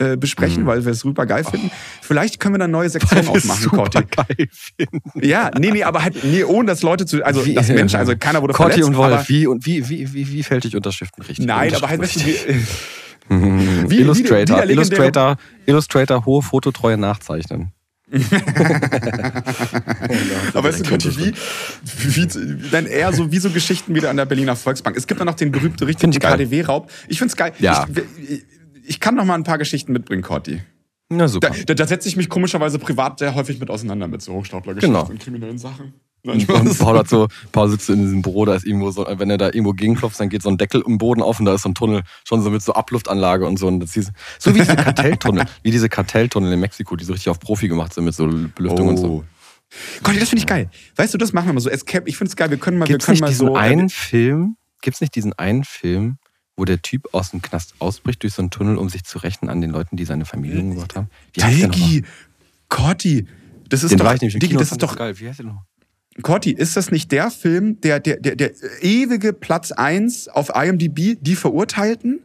äh, besprechen, weil wir es super geil finden. Vielleicht können wir dann neue Sektionen aufmachen, Cotti. geil finden. Ja, nee, nee, aber halt, nee, ohne dass Leute zu, also Wie- das Menschen, also keiner wurde Corti verletzt. und Wolf, wie, und wie, wie, wie, wie fällt ich Unterschriften richtig? nein, aber halt, weißt du, Unterschriften wie, wie- Illustrator, wie Illustrator, Illustrator, hohe Fototreue nachzeichnen. Aber weißt du, Conti, wie, wie, dann eher so wie so Geschichten wieder an der Berliner Volksbank. Es gibt dann noch den berühmten richtigen. KDW-Raub. Ich find's geil. Ja. Ich, ich kann noch mal ein paar Geschichten mitbringen, Corti. Na super. Da, da, setze ich mich komischerweise privat sehr häufig mit auseinander mit so Hochstaplergeschichten Genau. und kriminellen Sachen. Und. Paul hat so, Paul sitzt in diesem Büro, da ist irgendwo so, wenn er da irgendwo gegenklopft, dann geht so ein Deckel im Boden auf und da ist so ein Tunnel, schon so mit so Abluftanlage und so. Und das hieß, so wie diese Kartelltunnel, wie diese Kartelltunnel in Mexiko, die so richtig auf Profi gemacht sind mit so Belüftung und so. Oh. Conti, das finde ich geil. Weißt du, das machen wir mal so. Escape, ich finde es geil. Wir können mal, Gibt's wir nicht können mal diesen so. einen Film, gibt's nicht diesen einen Film, wo der Typ aus dem Knast ausbricht durch so einen Tunnel, um sich zu rächen an den Leuten, die seine Familie umgebracht haben? Wie? Diggi, Corti, das ist Den doch, Diggi, Kino, das ist doch, geil. Wie heißt der noch? Corti, ist das nicht der Film, der, der, der, der ewige Platz 1 auf IMDb, die Verurteilten?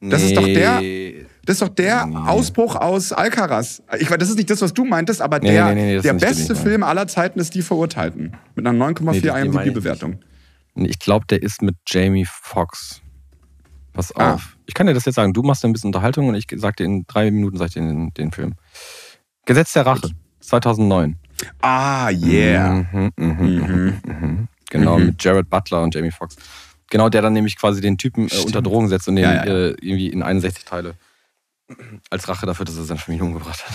Das ist doch der- Nee. Das ist doch der Nee. Ausbruch aus Alcaraz. Ich weiß, das ist nicht das, was du meintest, aber Nee, der, nee, nee, nee, der beste. Film aller Zeiten ist Die Verurteilten. Mit einer 9,4 Nee, den meine ich IMDb-Bewertung. Nee, Ich glaube, der ist mit Jamie Foxx. Pass Ah. auf. Ich kann dir das jetzt sagen. Du machst ein bisschen Unterhaltung und ich sag dir in drei Minuten sag ich dir den, den Film. Gesetz der Rache, 2009. Ah, yeah. Mhm, mhm, Mhm. mhm. Genau, Mhm. mit Jared Butler und Jamie Foxx. Genau, der dann nämlich quasi den Typen äh, unter Drogen setzt und den ja, ja. Äh, irgendwie in 61 Teile als Rache dafür, dass er seine Familie umgebracht hat.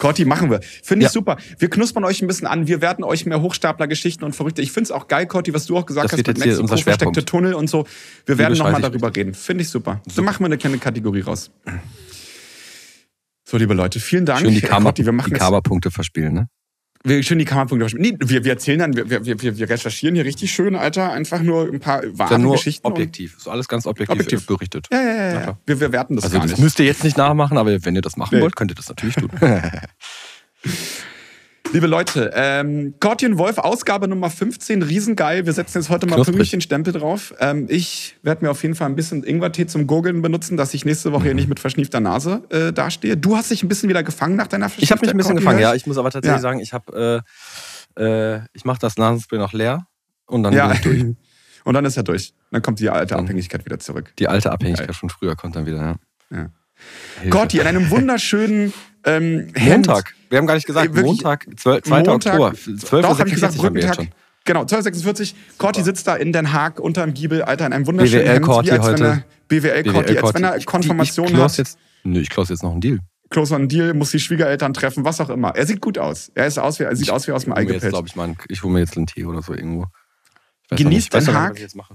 Corti, machen wir. Finde ich Ja. super. Wir knuspern euch ein bisschen an. Wir werden euch mehr Hochstapler-Geschichten und Verrückte. Ich finde es auch geil, Corti, was du auch gesagt Das hast mit Mexiko, versteckte. Tunnel und so. Wir werden nochmal darüber reden. Finde ich super. So machen wir eine kleine Kategorie raus. So, liebe Leute, vielen Dank. Schön die, Karma, Karma-Punkte verspielen, ne? Wir, schön die Kammerpunkte. Nee, wir, wir erzählen dann, wir, wir, wir, recherchieren hier richtig schön, Alter. Einfach nur ein paar wahre nur Geschichten. objektiv. Ist alles ganz objektiv, Objektiv. berichtet. Ja, ja, ja. Ja. Wir, wir werten das Also gar das nicht. müsst ihr jetzt nicht nachmachen, aber wenn ihr das machen Nee. wollt, könnt ihr das natürlich tun. Liebe Leute, ähm, Gordian Wolf, Ausgabe Nummer 15, riesengeil. Wir setzen jetzt heute mal Knusprig. pünktlich den Stempel drauf. Ähm, ich werde mir auf jeden Fall ein bisschen Ingwertee zum Gurgeln benutzen, dass ich nächste Woche hier nicht mit verschniefter Nase äh, dastehe. Du hast dich ein bisschen wieder gefangen nach deiner Ich habe mich ein bisschen gefangen, ja. ich? Muss aber tatsächlich Ja. sagen, ich habe, äh, äh, ich mache das Nasenspray noch leer und dann Ja. bin ich durch. Und dann ist er durch. Dann kommt die alte Dann- Abhängigkeit wieder zurück. Die alte Abhängigkeit Geil. von früher kommt dann wieder. Ja. Ja. Hilfe. Gordi, in einem wunderschönen ähm. Montag. Wir haben gar nicht gesagt, Ey, wirklich, Montag, 12, 2. Montag, Oktober. Doch, habe ich gesagt, 12.46 haben wir jetzt schon. Genau, 1246. Corti sitzt da in Den Haag unterm Giebel, Alter, in einem wunderschönen BWL Corti wie als wenn heute. BWL Corti, als wenn er Ich- Konfirmation ich, ich hat. Jetzt, nö, ich close jetzt noch einen Deal. Close on Deal, muss die Schwiegereltern treffen, was auch immer. Er sieht gut aus. Er, ist aus wie, er sieht aus wie aus dem Ich Ei ich, einen, ich hole mir jetzt einen Tee oder so irgendwo. Ich Genießt noch ich Den noch Haag. ich mache.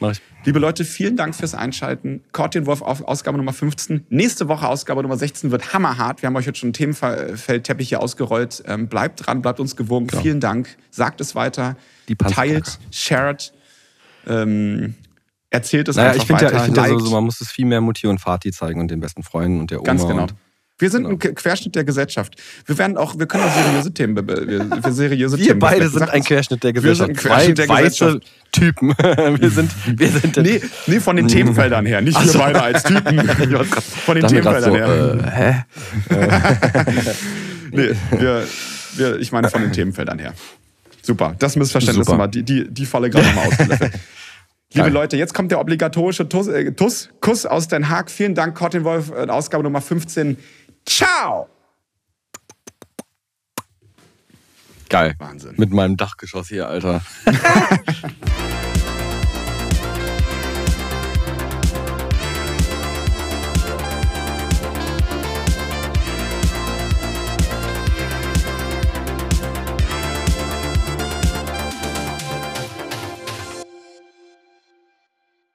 Mach ich. Liebe Leute, vielen Dank fürs Einschalten. Corti Wolf auf Ausgabe Nummer 15. Nächste Woche Ausgabe Nummer 16 wird hammerhart. Wir haben euch jetzt schon einen Themenfeldteppich hier ausgerollt. Ähm, bleibt dran, bleibt uns gewogen. Genau. Vielen Dank. Sagt es weiter. Die. Teilt, shared. Ähm, erzählt es Naja, einfach ich finde ja, weiter. ich find ja sowieso, man muss es viel mehr Mutti und Vati zeigen und den besten Freunden und der Oma. Ganz genau. Wir sind Genau. ein Querschnitt der Gesellschaft. Wir werden auch, wir können auch seriöse Themen, wir, für seriöse wir Themen. beide sind ein Querschnitt der Wir Gesellschaft. sind ein Querschnitt der Gesellschaft. Typen. wir sind, wir sind Nee, nee, von den Themenfeldern her, nicht Ach wir beide als Typen. Von den Themenfeldern so, her. äh, hä? Nee, wir, wir, ich meine von den Themenfeldern her. Super, das Missverständnis Super. mal, die, die, die Falle gerade nochmal ausgelöffelt. Liebe Geil. Leute, jetzt kommt der obligatorische Tuss, äh, Tuss, Kuss aus Den Haag. Vielen Dank, Cortin Wolf, äh, Ausgabe Nummer 15. Ciao! Geil. Wahnsinn. Mit meinem Dachgeschoss hier, Alter.